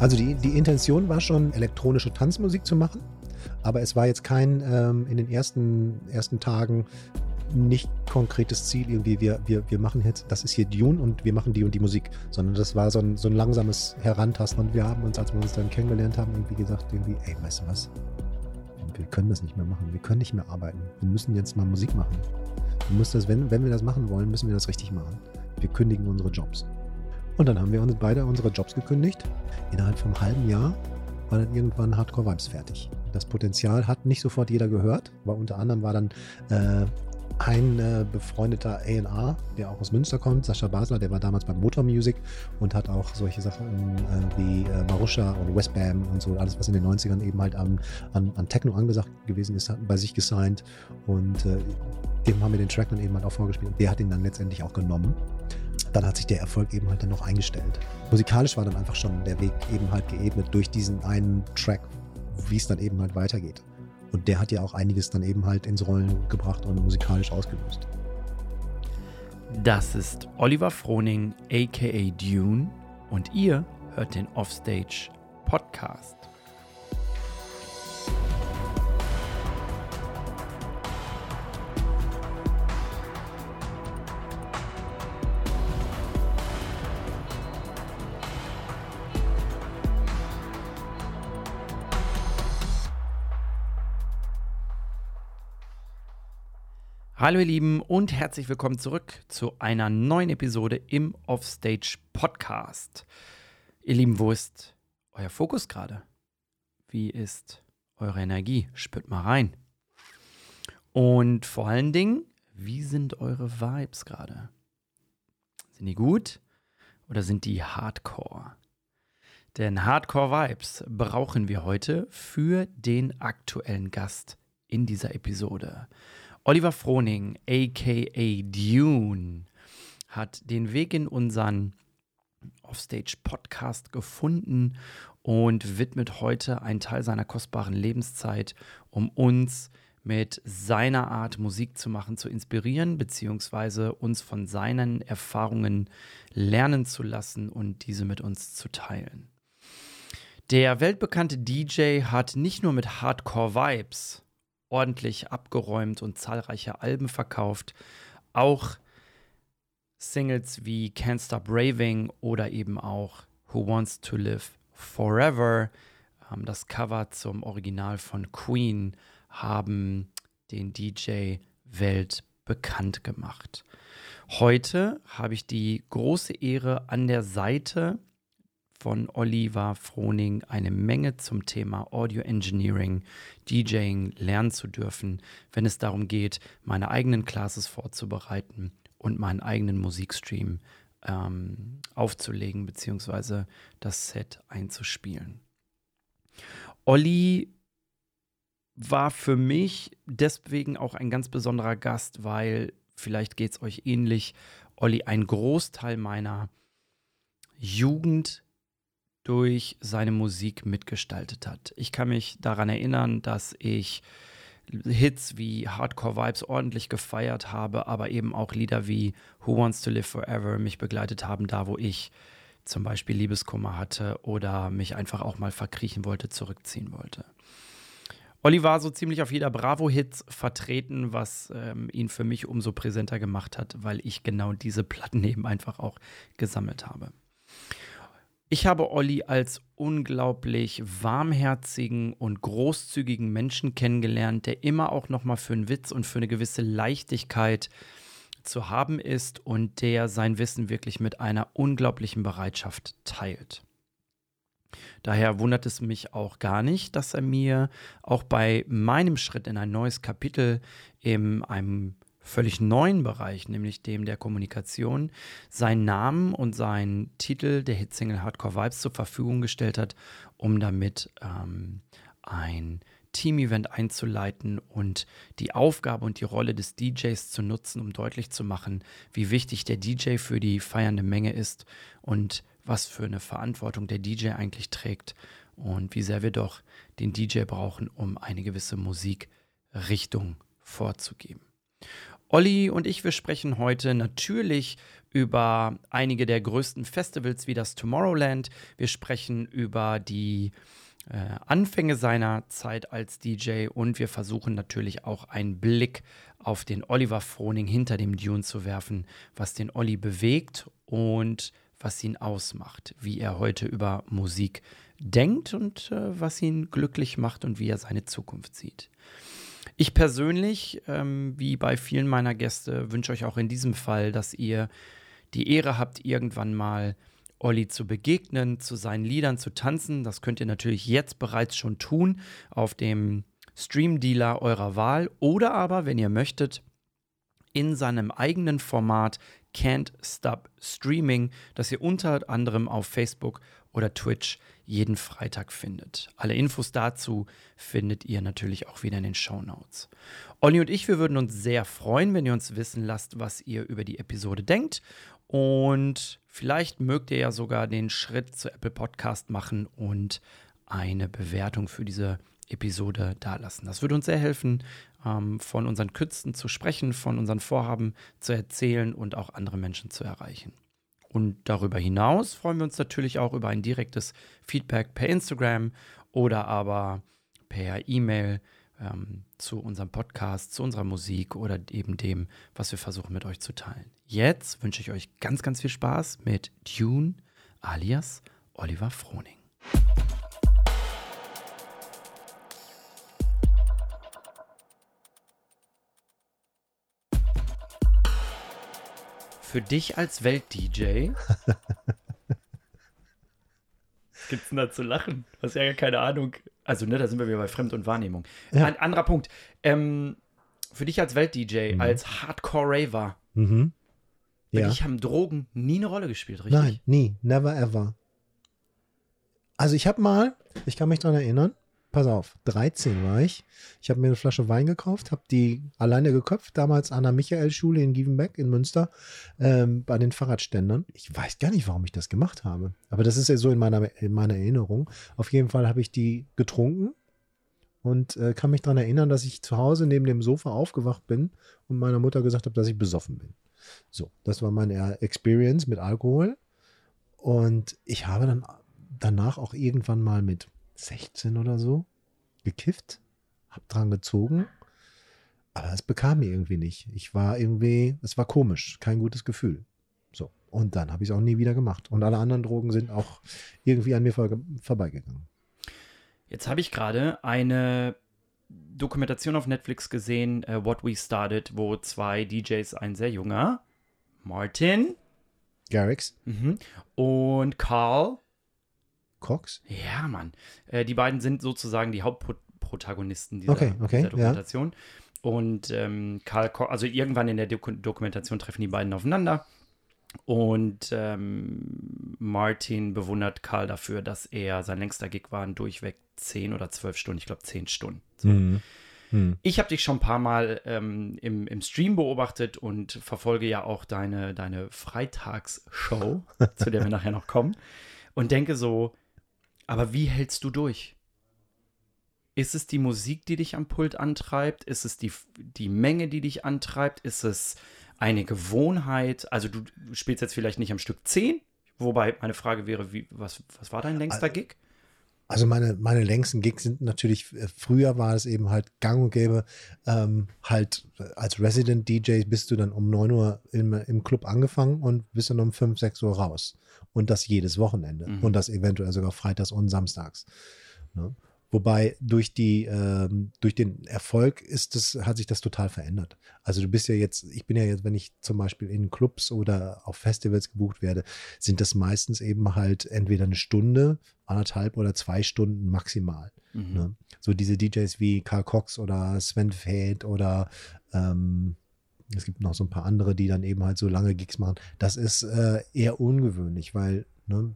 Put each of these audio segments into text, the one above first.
Also die, die Intention war schon, elektronische Tanzmusik zu machen, aber es war jetzt kein ähm, in den ersten, ersten Tagen nicht konkretes Ziel, irgendwie, wir, wir, wir machen jetzt, das ist hier Dune und wir machen die und die Musik, sondern das war so ein, so ein langsames Herantasten und wir haben uns, als wir uns dann kennengelernt haben, irgendwie gesagt, irgendwie, ey, weißt du was, wir können das nicht mehr machen, wir können nicht mehr arbeiten, wir müssen jetzt mal Musik machen. Wir müssen das, wenn, wenn wir das machen wollen, müssen wir das richtig machen. Wir kündigen unsere Jobs. Und dann haben wir uns beide unsere Jobs gekündigt. Innerhalb vom halben Jahr war dann irgendwann Hardcore Vibes fertig. Das Potenzial hat nicht sofort jeder gehört, weil unter anderem war dann äh, ein äh, befreundeter A&R, der auch aus Münster kommt, Sascha Basler, der war damals bei Motor Music und hat auch solche Sachen äh, wie äh, Marusha und Westbam und so, alles, was in den 90ern eben halt an, an, an Techno angesagt gewesen ist, hat bei sich gesigned und äh, dem haben wir den Track dann eben halt auch vorgespielt. Der hat ihn dann letztendlich auch genommen. Dann hat sich der Erfolg eben halt dann noch eingestellt. Musikalisch war dann einfach schon der Weg eben halt geebnet durch diesen einen Track, wie es dann eben halt weitergeht. Und der hat ja auch einiges dann eben halt ins Rollen gebracht und musikalisch ausgelöst. Das ist Oliver Froning, aka Dune, und ihr hört den Offstage Podcast. Hallo ihr Lieben und herzlich willkommen zurück zu einer neuen Episode im Offstage Podcast. Ihr Lieben, wo ist euer Fokus gerade? Wie ist eure Energie? Spürt mal rein. Und vor allen Dingen, wie sind eure Vibes gerade? Sind die gut oder sind die Hardcore? Denn Hardcore-Vibes brauchen wir heute für den aktuellen Gast in dieser Episode. Oliver Froning, aka Dune, hat den Weg in unseren Offstage Podcast gefunden und widmet heute einen Teil seiner kostbaren Lebenszeit, um uns mit seiner Art Musik zu machen, zu inspirieren, beziehungsweise uns von seinen Erfahrungen lernen zu lassen und diese mit uns zu teilen. Der weltbekannte DJ hat nicht nur mit Hardcore Vibes ordentlich abgeräumt und zahlreiche Alben verkauft. Auch Singles wie Can't Stop Raving oder eben auch Who Wants to Live Forever, ähm, das Cover zum Original von Queen, haben den DJ Welt bekannt gemacht. Heute habe ich die große Ehre an der Seite von Oliver Froning eine Menge zum Thema Audio Engineering, DJing lernen zu dürfen, wenn es darum geht, meine eigenen Classes vorzubereiten und meinen eigenen Musikstream ähm, aufzulegen bzw. das Set einzuspielen. Olli war für mich deswegen auch ein ganz besonderer Gast, weil vielleicht geht es euch ähnlich. Olli ein Großteil meiner Jugend durch seine Musik mitgestaltet hat. Ich kann mich daran erinnern, dass ich Hits wie Hardcore Vibes ordentlich gefeiert habe, aber eben auch Lieder wie Who Wants to Live Forever mich begleitet haben, da wo ich zum Beispiel Liebeskummer hatte oder mich einfach auch mal verkriechen wollte, zurückziehen wollte. Olli war so ziemlich auf jeder Bravo-Hits vertreten, was ähm, ihn für mich umso präsenter gemacht hat, weil ich genau diese Platten eben einfach auch gesammelt habe. Ich habe Olli als unglaublich warmherzigen und großzügigen Menschen kennengelernt, der immer auch noch mal für einen Witz und für eine gewisse Leichtigkeit zu haben ist und der sein Wissen wirklich mit einer unglaublichen Bereitschaft teilt. Daher wundert es mich auch gar nicht, dass er mir auch bei meinem Schritt in ein neues Kapitel in einem völlig neuen Bereich, nämlich dem der Kommunikation, seinen Namen und seinen Titel der Hitsingle Hardcore Vibes zur Verfügung gestellt hat, um damit ähm, ein Team-Event einzuleiten und die Aufgabe und die Rolle des DJs zu nutzen, um deutlich zu machen, wie wichtig der DJ für die feiernde Menge ist und was für eine Verantwortung der DJ eigentlich trägt und wie sehr wir doch den DJ brauchen, um eine gewisse Musikrichtung vorzugeben. Olli und ich, wir sprechen heute natürlich über einige der größten Festivals wie das Tomorrowland. Wir sprechen über die äh, Anfänge seiner Zeit als DJ und wir versuchen natürlich auch einen Blick auf den Oliver Froning hinter dem Dune zu werfen, was den Olli bewegt und was ihn ausmacht, wie er heute über Musik denkt und äh, was ihn glücklich macht und wie er seine Zukunft sieht. Ich persönlich, ähm, wie bei vielen meiner Gäste, wünsche euch auch in diesem Fall, dass ihr die Ehre habt, irgendwann mal Olli zu begegnen, zu seinen Liedern zu tanzen. Das könnt ihr natürlich jetzt bereits schon tun auf dem Stream-Dealer eurer Wahl oder aber, wenn ihr möchtet, in seinem eigenen Format Can't Stop Streaming, das ihr unter anderem auf Facebook oder Twitch jeden Freitag findet. Alle Infos dazu findet ihr natürlich auch wieder in den Show Notes. Olli und ich, wir würden uns sehr freuen, wenn ihr uns wissen lasst, was ihr über die Episode denkt. Und vielleicht mögt ihr ja sogar den Schritt zu Apple Podcast machen und eine Bewertung für diese Episode dalassen. Das würde uns sehr helfen, ähm, von unseren Künsten zu sprechen, von unseren Vorhaben zu erzählen und auch andere Menschen zu erreichen. Und darüber hinaus freuen wir uns natürlich auch über ein direktes Feedback per Instagram oder aber per E-Mail ähm, zu unserem Podcast, zu unserer Musik oder eben dem, was wir versuchen mit euch zu teilen. Jetzt wünsche ich euch ganz, ganz viel Spaß mit Tune alias Oliver Froning. Für dich als Welt-DJ. Was gibt's denn da zu lachen? Du hast ja gar keine Ahnung. Also, ne, da sind wir wieder bei Fremd- und Wahrnehmung. Ja. Ein anderer Punkt. Ähm, für dich als Welt-DJ, Mhm. als Hardcore-Raver, Mhm. für Ja. dich haben Drogen nie eine Rolle gespielt, richtig? Nein, nie, never ever. Also ich habe mal, ich kann mich dran erinnern, pass auf, 13 war ich. Ich habe mir eine Flasche Wein gekauft, habe die alleine geköpft, damals an der Michael-Schule in Gievenbeck in Münster, ähm, bei den Fahrradständern. Ich weiß gar nicht, warum ich das gemacht habe. Aber das ist ja so in meiner, in meiner Erinnerung. Auf jeden Fall habe ich die getrunken und äh, kann mich daran erinnern, dass ich zu Hause neben dem Sofa aufgewacht bin und meiner Mutter gesagt habe, dass ich besoffen bin. So, das war meine Experience mit Alkohol. Und ich habe dann danach auch irgendwann mal mit 16 oder so gekifft, hab dran gezogen, aber es bekam mir irgendwie nicht. Ich war irgendwie, es war komisch, kein gutes Gefühl. So, und dann habe ich es auch nie wieder gemacht. Und alle anderen Drogen sind auch irgendwie an mir vor, vorbeigegangen. Jetzt habe ich gerade eine Dokumentation auf Netflix gesehen, äh, What We Started, wo zwei DJs, ein sehr junger, Martin Garrix, mhm, und Carl, Cox, ja, Mann, äh, die beiden sind sozusagen die Hauptprotagonisten dieser, Okay, okay, dieser Dokumentation. Und ähm, Karl, Ko- also irgendwann in der Doku Dokumentation treffen die beiden aufeinander. Und ähm, Martin bewundert Karl dafür, dass er sein längster Gig waren durchweg 10 oder 12 Stunden, ich glaube 10 Stunden. So. Mhm. Mhm. Ich habe dich schon ein paar Mal ähm, im, im Stream beobachtet und verfolge ja auch deine, deine Freitagsshow, zu der wir nachher noch kommen. Und denke so, aber wie hältst du durch? Ist es die Musik, die dich am Pult antreibt? Ist es die, die Menge, die dich antreibt? Ist es eine Gewohnheit? Also du spielst jetzt vielleicht nicht am Stück 10, wobei meine Frage wäre, wie, was, was war dein längster Gig? Also meine, meine längsten Gigs sind natürlich, äh, früher war es eben halt gang und gäbe, ähm, halt äh, als Resident DJ bist du dann um 9 Uhr im, im Club angefangen und bist dann um 5, 6 Uhr raus. Und das jedes Wochenende. Mhm. Und das eventuell sogar freitags und samstags. Ne? Wobei durch die, ähm, durch den Erfolg ist es, hat sich das total verändert. Also du bist ja jetzt, ich bin ja jetzt, wenn ich zum Beispiel in Clubs oder auf Festivals gebucht werde, sind das meistens eben halt entweder eine Stunde, anderthalb oder zwei Stunden maximal. Mhm. Ne? So diese DJs wie Karl Cox oder Sven Feld oder ähm, es gibt noch so ein paar andere, die dann eben halt so lange Gigs machen. Das ist äh, eher ungewöhnlich, weil ne,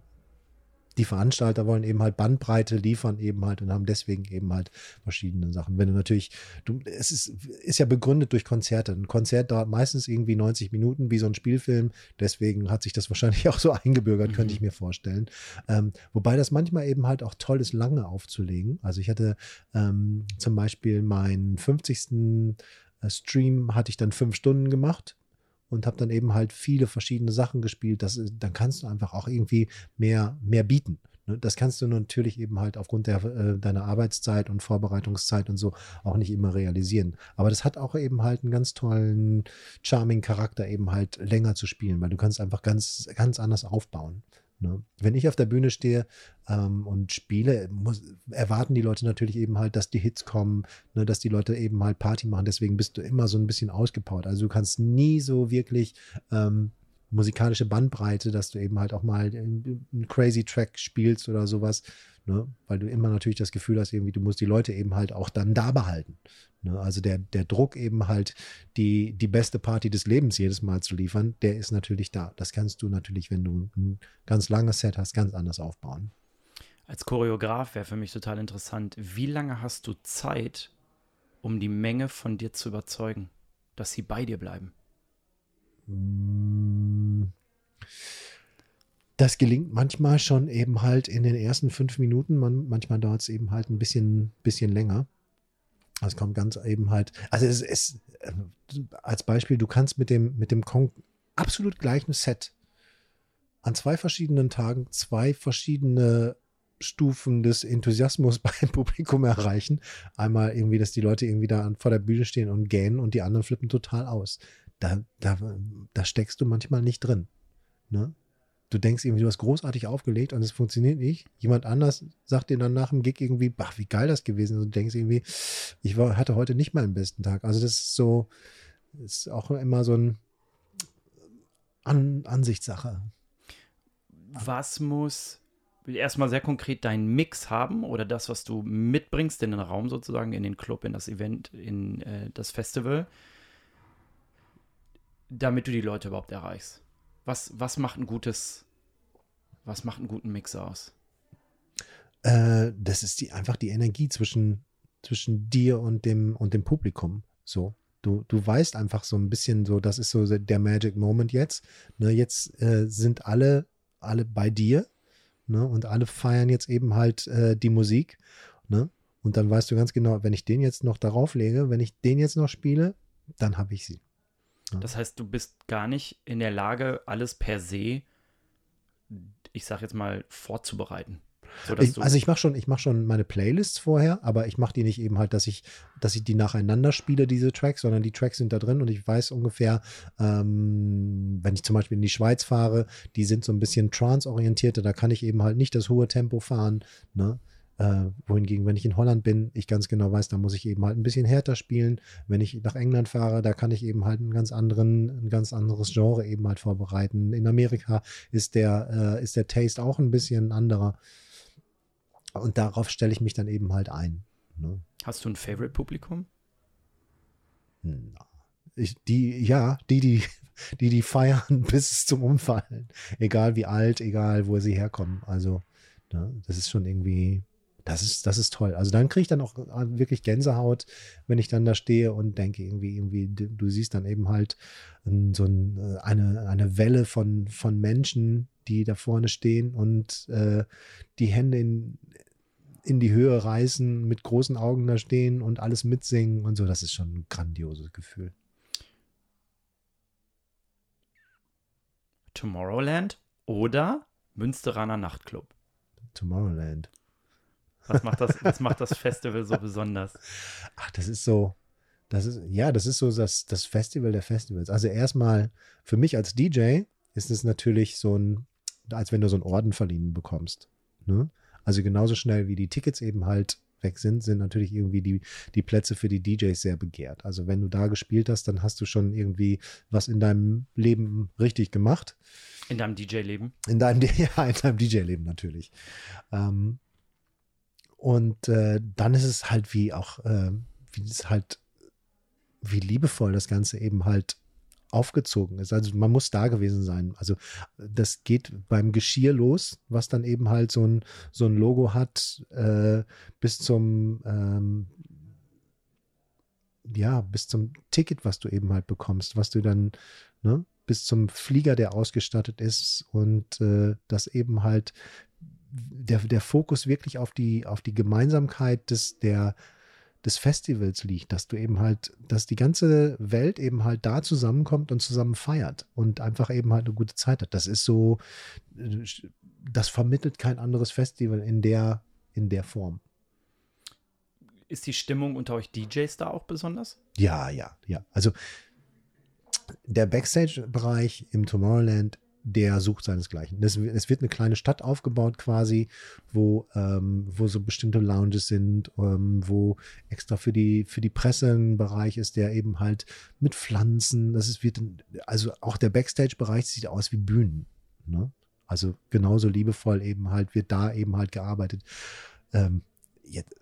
die Veranstalter wollen eben halt Bandbreite liefern eben halt und haben deswegen eben halt verschiedene Sachen. Wenn du natürlich, du, es ist, ist ja begründet durch Konzerte. Ein Konzert dauert meistens irgendwie 90 Minuten, wie so ein Spielfilm. Deswegen hat sich das wahrscheinlich auch so eingebürgert, Mhm. könnte ich mir vorstellen. Ähm, wobei das manchmal eben halt auch toll ist, lange aufzulegen. Also ich hatte ähm, zum Beispiel meinen 50. Stream hatte ich dann fünf Stunden gemacht. Und habe dann eben halt viele verschiedene Sachen gespielt. Das, dann kannst du einfach auch irgendwie mehr, mehr bieten. Ne? Das kannst du natürlich eben halt aufgrund der, äh, deiner Arbeitszeit und Vorbereitungszeit und so auch nicht immer realisieren. Aber das hat auch eben halt einen ganz tollen, charming Charakter, eben halt länger zu spielen, weil du kannst einfach ganz, ganz anders aufbauen. Ne? Wenn ich auf der Bühne stehe ähm, und spiele, muss, erwarten die Leute natürlich eben halt, dass die Hits kommen, ne, dass die Leute eben halt Party machen. Deswegen bist du immer so ein bisschen ausgepowert. Also du kannst nie so wirklich ähm, musikalische Bandbreite, dass du eben halt auch mal einen crazy Track spielst oder sowas, ne? weil du immer natürlich das Gefühl hast, irgendwie, du musst die Leute eben halt auch dann da behalten. Ne? Also der, der Druck eben halt, die, die beste Party des Lebens jedes Mal zu liefern, der ist natürlich da. Das kannst du natürlich, wenn du ein ganz langes Set hast, ganz anders aufbauen. Als Choreograf wäre für mich total interessant, wie lange hast du Zeit, um die Menge von dir zu überzeugen, dass sie bei dir bleiben? Das gelingt manchmal schon eben halt in den ersten fünf Minuten. Man, manchmal dauert es eben halt ein bisschen, bisschen länger. Es kommt ganz eben halt, also es ist äh, als Beispiel, du kannst mit dem, mit dem Kong absolut gleichen Set an zwei verschiedenen Tagen zwei verschiedene Stufen des Enthusiasmus beim Publikum erreichen. Einmal irgendwie, dass die Leute irgendwie da vor der Bühne stehen und gähnen und die anderen flippen total aus da, da, da steckst du manchmal nicht drin. Ne? Du denkst irgendwie, du hast großartig aufgelegt und es funktioniert nicht. Jemand anders sagt dir dann nach dem Gig irgendwie, ach, wie geil das gewesen ist. Und du denkst irgendwie, ich war, hatte heute nicht meinen besten Tag. Also das ist so, ist auch immer so ein An Ansichtssache. Was muss erstmal sehr konkret dein Mix haben oder das, was du mitbringst in den Raum sozusagen, in den Club, in das Event, in äh, das Festival? Damit du die Leute überhaupt erreichst? Was, was macht ein gutes, was macht einen guten Mix aus? Äh, das ist die, einfach die Energie zwischen, zwischen dir und dem, und dem Publikum. So. Du, du weißt einfach so ein bisschen so, das ist so der Magic Moment jetzt. Ne, jetzt äh, sind alle, alle bei dir. Ne, und alle feiern jetzt eben halt äh, die Musik. Ne? Und dann weißt du ganz genau, wenn ich den jetzt noch darauf lege, wenn ich den jetzt noch spiele, dann habe ich sie. Das heißt, du bist gar nicht in der Lage, alles per se, ich sag jetzt mal, vorzubereiten. Ich, also ich mache schon, ich mache schon meine Playlists vorher, aber ich mache die nicht eben halt, dass ich, dass ich die nacheinander spiele, diese Tracks, sondern die Tracks sind da drin und ich weiß ungefähr, ähm, wenn ich zum Beispiel in die Schweiz fahre, die sind so ein bisschen trance-orientierter, da kann ich eben halt nicht das hohe Tempo fahren, ne? Äh, wohingegen, wenn ich in Holland bin, ich ganz genau weiß, da muss ich eben halt ein bisschen härter spielen. Wenn ich nach England fahre, da kann ich eben halt einen ganz anderen, ein ganz anderes Genre eben halt vorbereiten. In Amerika ist der, äh, ist der Taste auch ein bisschen anderer. Und darauf stelle ich mich dann eben halt ein. Ne? Hast du ein Favorite-Publikum? Ich, die, ja, die, die, die, die feiern bis zum Umfallen. Egal wie alt, egal wo sie herkommen. Also, ne, das ist schon irgendwie, das ist, das ist toll. Also dann kriege ich dann auch äh, wirklich Gänsehaut, wenn ich dann da stehe und denke, irgendwie, irgendwie, du siehst dann eben halt so ein, äh, eine, eine Welle von, von Menschen, die da vorne stehen und äh, die Hände in, in die Höhe reißen, mit großen Augen da stehen und alles mitsingen und so. Das ist schon ein grandioses Gefühl. Tomorrowland oder Münsteraner Nachtclub? Tomorrowland. Was macht das, was macht das Festival so besonders? Ach, das ist so, das ist, ja, das ist so das, das Festival der Festivals. Also erstmal, für mich als DJ ist es natürlich so ein, als wenn du so einen Orden verliehen bekommst. Ne? Also genauso schnell wie die Tickets eben halt weg sind, sind natürlich irgendwie die, die Plätze für die DJs sehr begehrt. Also wenn du da gespielt hast, dann hast du schon irgendwie was in deinem Leben richtig gemacht. In deinem DJ-Leben? In deinem, ja, in deinem DJ-Leben natürlich. Ähm, und äh, dann ist es halt wie auch, äh, wie es halt, wie liebevoll das Ganze eben halt aufgezogen ist. Also man muss da gewesen sein. Also das geht beim Geschirr los, was dann eben halt so ein, so ein Logo hat, äh, bis zum ähm, ja, bis zum Ticket, was du eben halt bekommst, was du dann, ne, bis zum Flieger, der ausgestattet ist und äh, das eben halt der, der Fokus wirklich auf die, auf die Gemeinsamkeit des, der, des Festivals liegt, dass du eben halt, dass die ganze Welt eben halt da zusammenkommt und zusammen feiert und einfach eben halt eine gute Zeit hat. Das ist so, das vermittelt kein anderes Festival in der, in der Form. Ist die Stimmung unter euch DJs da auch besonders? Ja, ja, ja. Also der Backstage-Bereich im Tomorrowland der sucht seinesgleichen. Es, es wird eine kleine Stadt aufgebaut quasi, wo, ähm, wo so bestimmte Lounges sind, ähm, wo extra für die, für die Presse ein Bereich ist, der eben halt mit Pflanzen, das ist, wird, also auch der Backstage-Bereich sieht aus wie Bühnen. Ne? Also genauso liebevoll eben halt, wird da eben halt gearbeitet. Ähm, jetzt,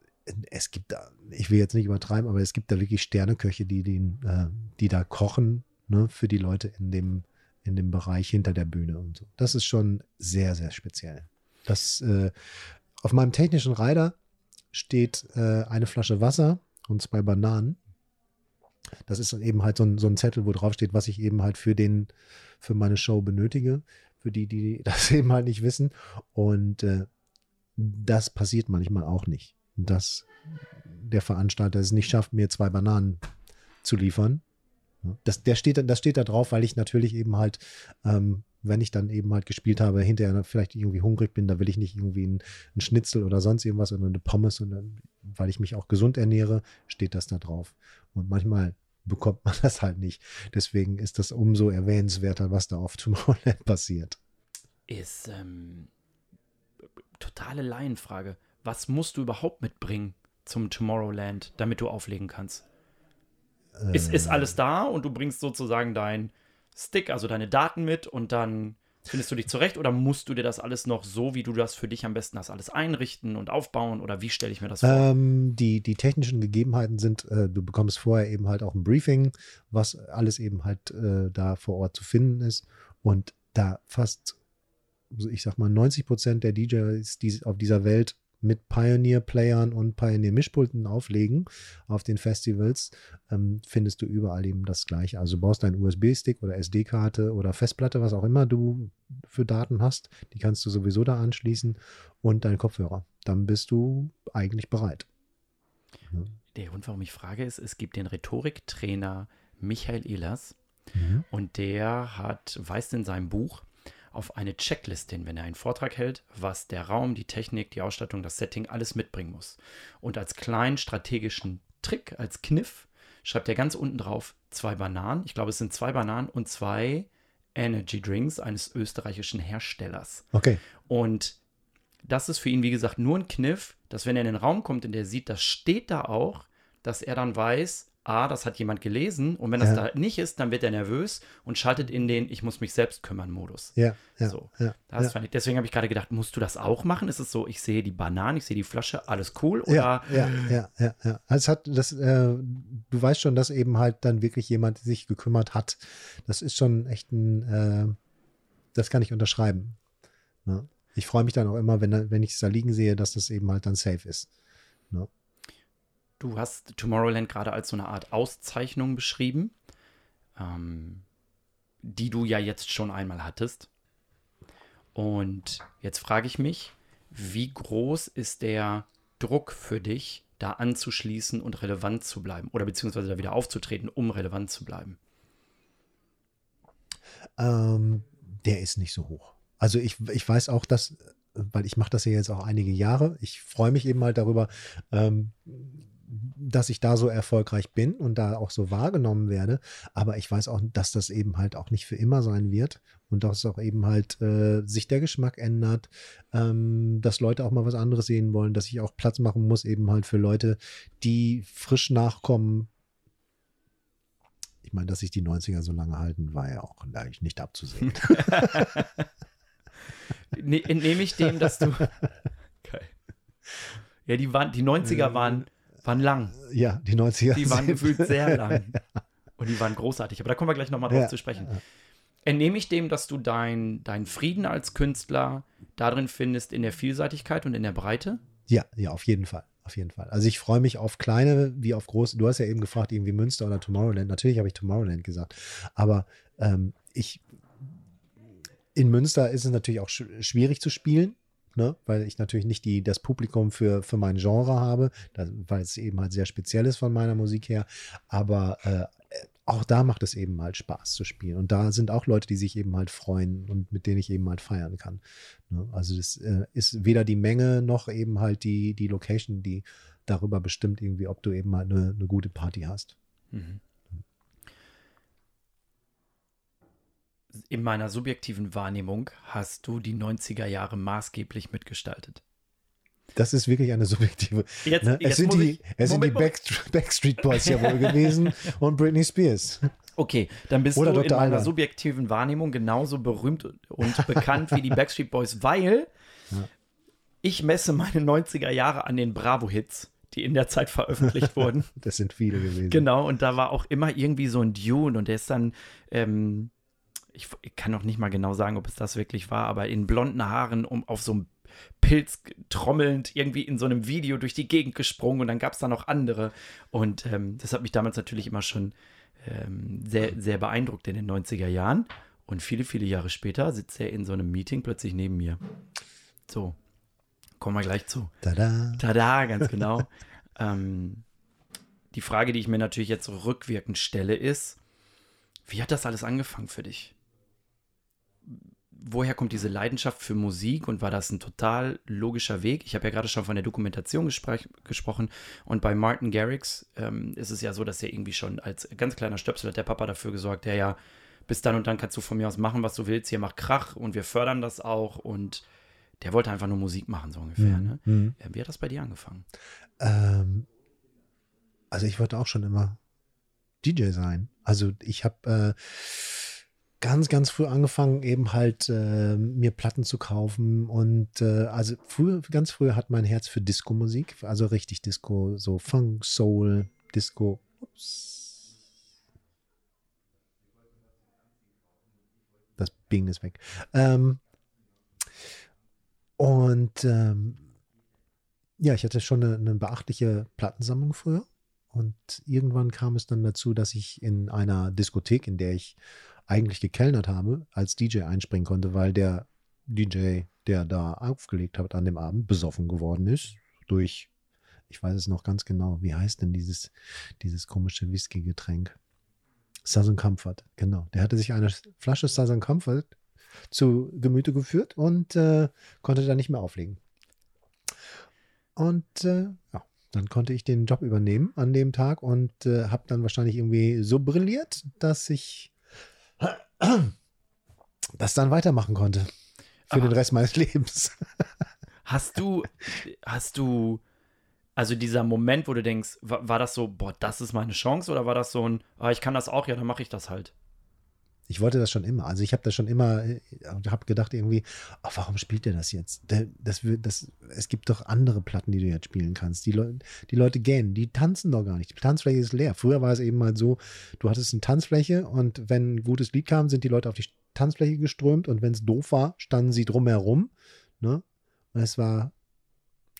es gibt da, ich will jetzt nicht übertreiben, aber es gibt da wirklich Sterneköche, die, den, äh, die da kochen, ne, für die Leute in dem, in dem Bereich hinter der Bühne und so. Das ist schon sehr, sehr speziell. Das, äh, auf meinem technischen Rider steht äh, eine Flasche Wasser und zwei Bananen. Das ist eben halt so ein, so ein Zettel, wo drauf steht, was ich eben halt für den, für meine Show benötige. Für die, die das eben halt nicht wissen. Und äh, das passiert manchmal auch nicht. Dass der Veranstalter es nicht schafft, mir zwei Bananen zu liefern das, der steht, das steht da drauf, weil ich natürlich eben halt, ähm, wenn ich dann eben halt gespielt habe, hinterher vielleicht irgendwie hungrig bin, da will ich nicht irgendwie ein, ein Schnitzel oder sonst irgendwas oder eine Pommes, und weil ich mich auch gesund ernähre, steht das da drauf. Und manchmal bekommt man das halt nicht. Deswegen ist das umso erwähnenswerter, was da auf Tomorrowland passiert. Ist ähm, totale Laienfrage. Was musst du überhaupt mitbringen zum Tomorrowland, damit du auflegen kannst? Ist, ist alles da und du bringst sozusagen dein Stick, also deine Daten mit und dann findest du dich zurecht oder musst du dir das alles noch so, wie du das für dich am besten hast, alles einrichten und aufbauen oder wie stelle ich mir das vor? Ähm, die, die technischen Gegebenheiten sind, äh, du bekommst vorher eben halt auch ein Briefing, was alles eben halt äh, da vor Ort zu finden ist und da fast, ich sag mal, 90 Prozent der DJs die auf dieser Welt mit Pioneer-Playern und Pioneer-Mischpulten auflegen auf den Festivals, ähm, findest du überall eben das Gleiche. Also du brauchst einen USB-Stick oder SD-Karte oder Festplatte, was auch immer du für Daten hast. Die kannst du sowieso da anschließen und deinen Kopfhörer. Dann bist du eigentlich bereit. Ja. Der Grund, warum ich frage, ist, es gibt den Rhetoriktrainer Michael Ehlers mhm. und der hat, weist in seinem Buch, auf eine Checkliste hin, wenn er einen Vortrag hält, was der Raum, die Technik, die Ausstattung, das Setting alles mitbringen muss. Und als kleinen strategischen Trick, als Kniff, schreibt er ganz unten drauf zwei Bananen. Ich glaube, es sind zwei Bananen und zwei Energy Drinks eines österreichischen Herstellers. Okay. Und das ist für ihn, wie gesagt, nur ein Kniff, dass wenn er in den Raum kommt und er sieht, das steht da auch, dass er dann weiß, A, das hat jemand gelesen und wenn das ja. da nicht ist, dann wird er nervös und schaltet in den Ich muss mich selbst kümmern Modus. Ja, ja. So. ja, ja. Ich, deswegen habe ich gerade gedacht, musst du das auch machen? Ist es so, ich sehe die Bananen, ich sehe die Flasche, alles cool? Oder? Ja, ja, ja, ja. ja. Also hat das, äh, du weißt schon, dass eben halt dann wirklich jemand sich gekümmert hat. Das ist schon echt ein, äh, das kann ich unterschreiben. Ne? Ich freue mich dann auch immer, wenn, wenn ich es da liegen sehe, dass das eben halt dann safe ist. Du hast Tomorrowland gerade als so eine Art Auszeichnung beschrieben, ähm, die du ja jetzt schon einmal hattest. Und jetzt frage ich mich, wie groß ist der Druck für dich, da anzuschließen und relevant zu bleiben oder beziehungsweise da wieder aufzutreten, um relevant zu bleiben? Ähm, der ist nicht so hoch. Also ich, ich weiß auch, dass, weil ich mache das ja jetzt auch einige Jahre, ich freue mich eben halt darüber, ähm, dass ich da so erfolgreich bin und da auch so wahrgenommen werde. Aber ich weiß auch, dass das eben halt auch nicht für immer sein wird und dass auch eben halt äh, sich der Geschmack ändert, ähm, dass Leute auch mal was anderes sehen wollen, dass ich auch Platz machen muss eben halt für Leute, die frisch nachkommen. Ich meine, dass sich die 90er so lange halten, war ja auch eigentlich nicht abzusehen. ne, Entnehme ich dem, dass du. Okay. Ja, die, waren, die 90er waren waren lang. Ja, die 90er. Die waren gefühlt sehr lang. Und die waren großartig. Aber da kommen wir gleich nochmal drauf ja, zu sprechen. Entnehme ich dem, dass du deinen dein Frieden als Künstler darin findest, in der Vielseitigkeit und in der Breite? Ja, ja, auf jeden Fall. Auf jeden Fall. Also ich freue mich auf kleine wie auf große. Du hast ja eben gefragt, irgendwie Münster oder Tomorrowland. Natürlich habe ich Tomorrowland gesagt. Aber ähm, ich in Münster ist es natürlich auch sch schwierig zu spielen ne? weil ich natürlich nicht die, das Publikum für, für mein Genre habe, das, weil es eben halt sehr speziell ist von meiner Musik her. Aber äh, auch da macht es eben halt Spaß zu spielen. Und da sind auch Leute, die sich eben halt freuen und mit denen ich eben halt feiern kann. Ne? Also das äh, ist weder die Menge noch eben halt die, die Location, die darüber bestimmt irgendwie, ob du eben halt eine, eine gute Party hast. Mhm. In meiner subjektiven Wahrnehmung hast du die 90er Jahre maßgeblich mitgestaltet. Das ist wirklich eine subjektive. Jetzt, ne? jetzt es sind die, es Moment, sind die Backstreet, Backstreet Boys ja wohl gewesen und Britney Spears. Okay, dann bist Oder du Dr. in meiner subjektiven Wahrnehmung genauso berühmt und bekannt wie die Backstreet Boys, weil Ja. ich messe meine 90er Jahre an den Bravo-Hits, die in der Zeit veröffentlicht wurden. Das sind viele gewesen. Genau, und da war auch immer irgendwie so ein Dune und der ist dann, ähm, ich, ich kann noch nicht mal genau sagen, ob es das wirklich war, aber in blonden Haaren um auf so einem Pilz trommelnd irgendwie in so einem Video durch die Gegend gesprungen und dann gab es da noch andere. Und ähm, das hat mich damals natürlich immer schon ähm, sehr, sehr beeindruckt in den 90er Jahren. Und viele, viele Jahre später sitzt er in so einem Meeting plötzlich neben mir. So, kommen wir gleich zu. Tada. Tada, ganz genau. ähm, die Frage, die ich mir natürlich jetzt rückwirkend stelle, ist, wie hat das alles angefangen für dich? Woher kommt diese Leidenschaft für Musik und war das ein total logischer Weg? Ich habe ja gerade schon von der Dokumentation gespr gesprochen und bei Martin Garrix ähm, ist es ja so, dass er irgendwie schon als ganz kleiner Stöpsel hat der Papa dafür gesorgt, der ja bis dann und dann kannst du von mir aus machen, was du willst, hier mach Krach und wir fördern das auch und der wollte einfach nur Musik machen, so ungefähr. Mhm. Ne? Mhm. Ja, Wie hat das bei dir angefangen? Ähm, also ich wollte auch schon immer DJ sein. Also ich habe äh, ganz, ganz früh angefangen, eben halt äh, mir Platten zu kaufen. Und äh, also früh, ganz früh hat mein Herz für Disco-Musik, also richtig Disco, so Funk, Soul, Disco. Ups. Das Bing ist weg. Ähm, und ähm, ja, ich hatte schon eine, eine beachtliche Plattensammlung früher. Und irgendwann kam es dann dazu, dass ich in einer Diskothek, in der ich eigentlich gekellnert habe, als DJ einspringen konnte, weil der DJ, der da aufgelegt hat an dem Abend, besoffen geworden ist durch, ich weiß es noch ganz genau, wie heißt denn dieses, dieses komische Whisky-Getränk? Southern Comfort, genau. Der hatte sich eine Flasche Southern Comfort zu Gemüte geführt und äh, konnte da nicht mehr auflegen. Und äh, ja, dann konnte ich den Job übernehmen an dem Tag und äh, habe dann wahrscheinlich irgendwie so brilliert, dass ich das dann weitermachen konnte für Aber- den Rest meines Lebens. Hast du, hast du, also dieser Moment, wo du denkst, war, war das so, boah, das ist meine Chance oder war das so ein, ah, ich kann das auch, ja, dann mache ich das halt? Ich wollte das schon immer. Also ich habe das schon immer, äh, habe gedacht irgendwie, oh, warum spielt der das jetzt? Das, wird- das, es gibt doch andere Platten, die du jetzt spielen kannst. Die, Leu die Leute gähnen, die tanzen doch gar nicht. Die Tanzfläche ist leer. Früher war es eben mal so, du hattest eine Tanzfläche und wenn ein gutes Lied kam, sind die Leute auf die Tanzfläche geströmt und wenn es doof war, standen sie drumherum. Ne? Und es war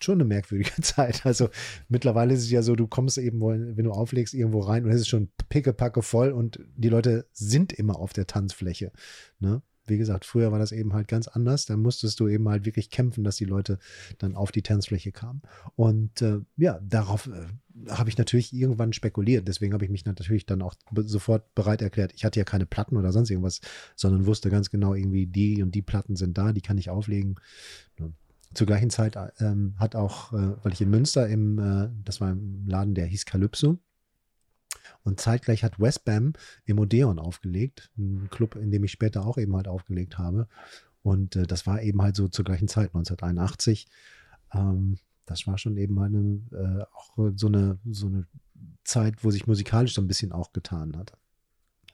schon eine merkwürdige Zeit. Also mittlerweile ist es ja so, du kommst eben, wenn du auflegst, irgendwo rein und es ist schon pickepacke voll und die Leute sind immer auf der Tanzfläche. Ne? Wie gesagt, früher war das eben halt ganz anders. Da musstest du eben halt wirklich kämpfen, dass die Leute dann auf die Tanzfläche kamen. Und äh, ja, darauf äh, habe ich natürlich irgendwann spekuliert. Deswegen habe ich mich natürlich dann auch sofort bereit erklärt. Ich hatte ja keine Platten oder sonst irgendwas, sondern wusste ganz genau irgendwie, die und die Platten sind da, die kann ich auflegen. Ne? Zur gleichen Zeit ähm, hat auch, äh, weil ich in Münster im, äh, das war im Laden, der hieß Calypso. Und zeitgleich hat Westbam im Odeon aufgelegt, ein Club, in dem ich später auch eben halt aufgelegt habe. Und äh, das war eben halt so zur gleichen Zeit, 1981. Ähm, das war schon eben eine, äh, auch so eine, so eine Zeit, wo sich musikalisch so ein bisschen auch getan hat.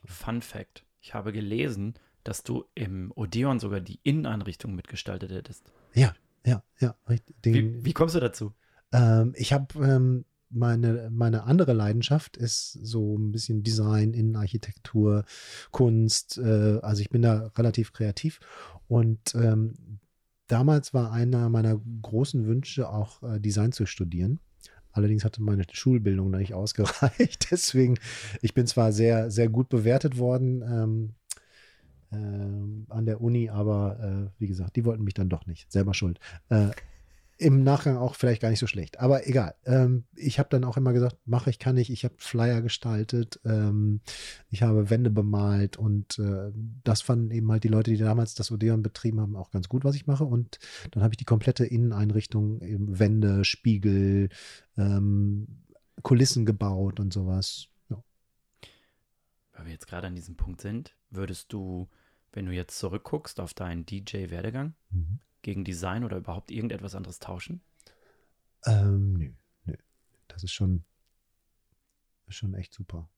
Fun Fact: Ich habe gelesen, dass du im Odeon sogar die Inneneinrichtung mitgestaltet hättest. Ja, ja, ja. richtig. Den, Wie, wie kommst du dazu? Ähm, ich habe ähm, meine, meine andere Leidenschaft ist so ein bisschen Design, Innenarchitektur, Kunst. Äh, also ich bin da relativ kreativ. Und ähm, damals war einer meiner großen Wünsche auch äh, Design zu studieren. Allerdings hatte meine Schulbildung da nicht ausgereicht. Deswegen, ich bin zwar sehr, sehr gut bewertet worden, ähm, ähm, an der Uni, aber äh, wie gesagt, die wollten mich dann doch nicht. Selber schuld. Äh, Im Nachgang auch vielleicht gar nicht so schlecht. Aber egal. Ähm, ich habe dann auch immer gesagt, mache ich, kann ich. Ich habe Flyer gestaltet. Ähm, ich habe Wände bemalt und äh, das fanden eben halt die Leute, die damals das Odeon betrieben haben, auch ganz gut, was ich mache. Und dann habe ich die komplette Inneneinrichtung, eben Wände, Spiegel, ähm, Kulissen gebaut und sowas. Ja. Weil wir jetzt gerade an diesem Punkt sind, würdest du, wenn du jetzt zurückguckst auf deinen DJ-Werdegang, mhm gegen Design oder überhaupt irgendetwas anderes tauschen? Ähm, nö, nö. Das ist schon, schon echt super.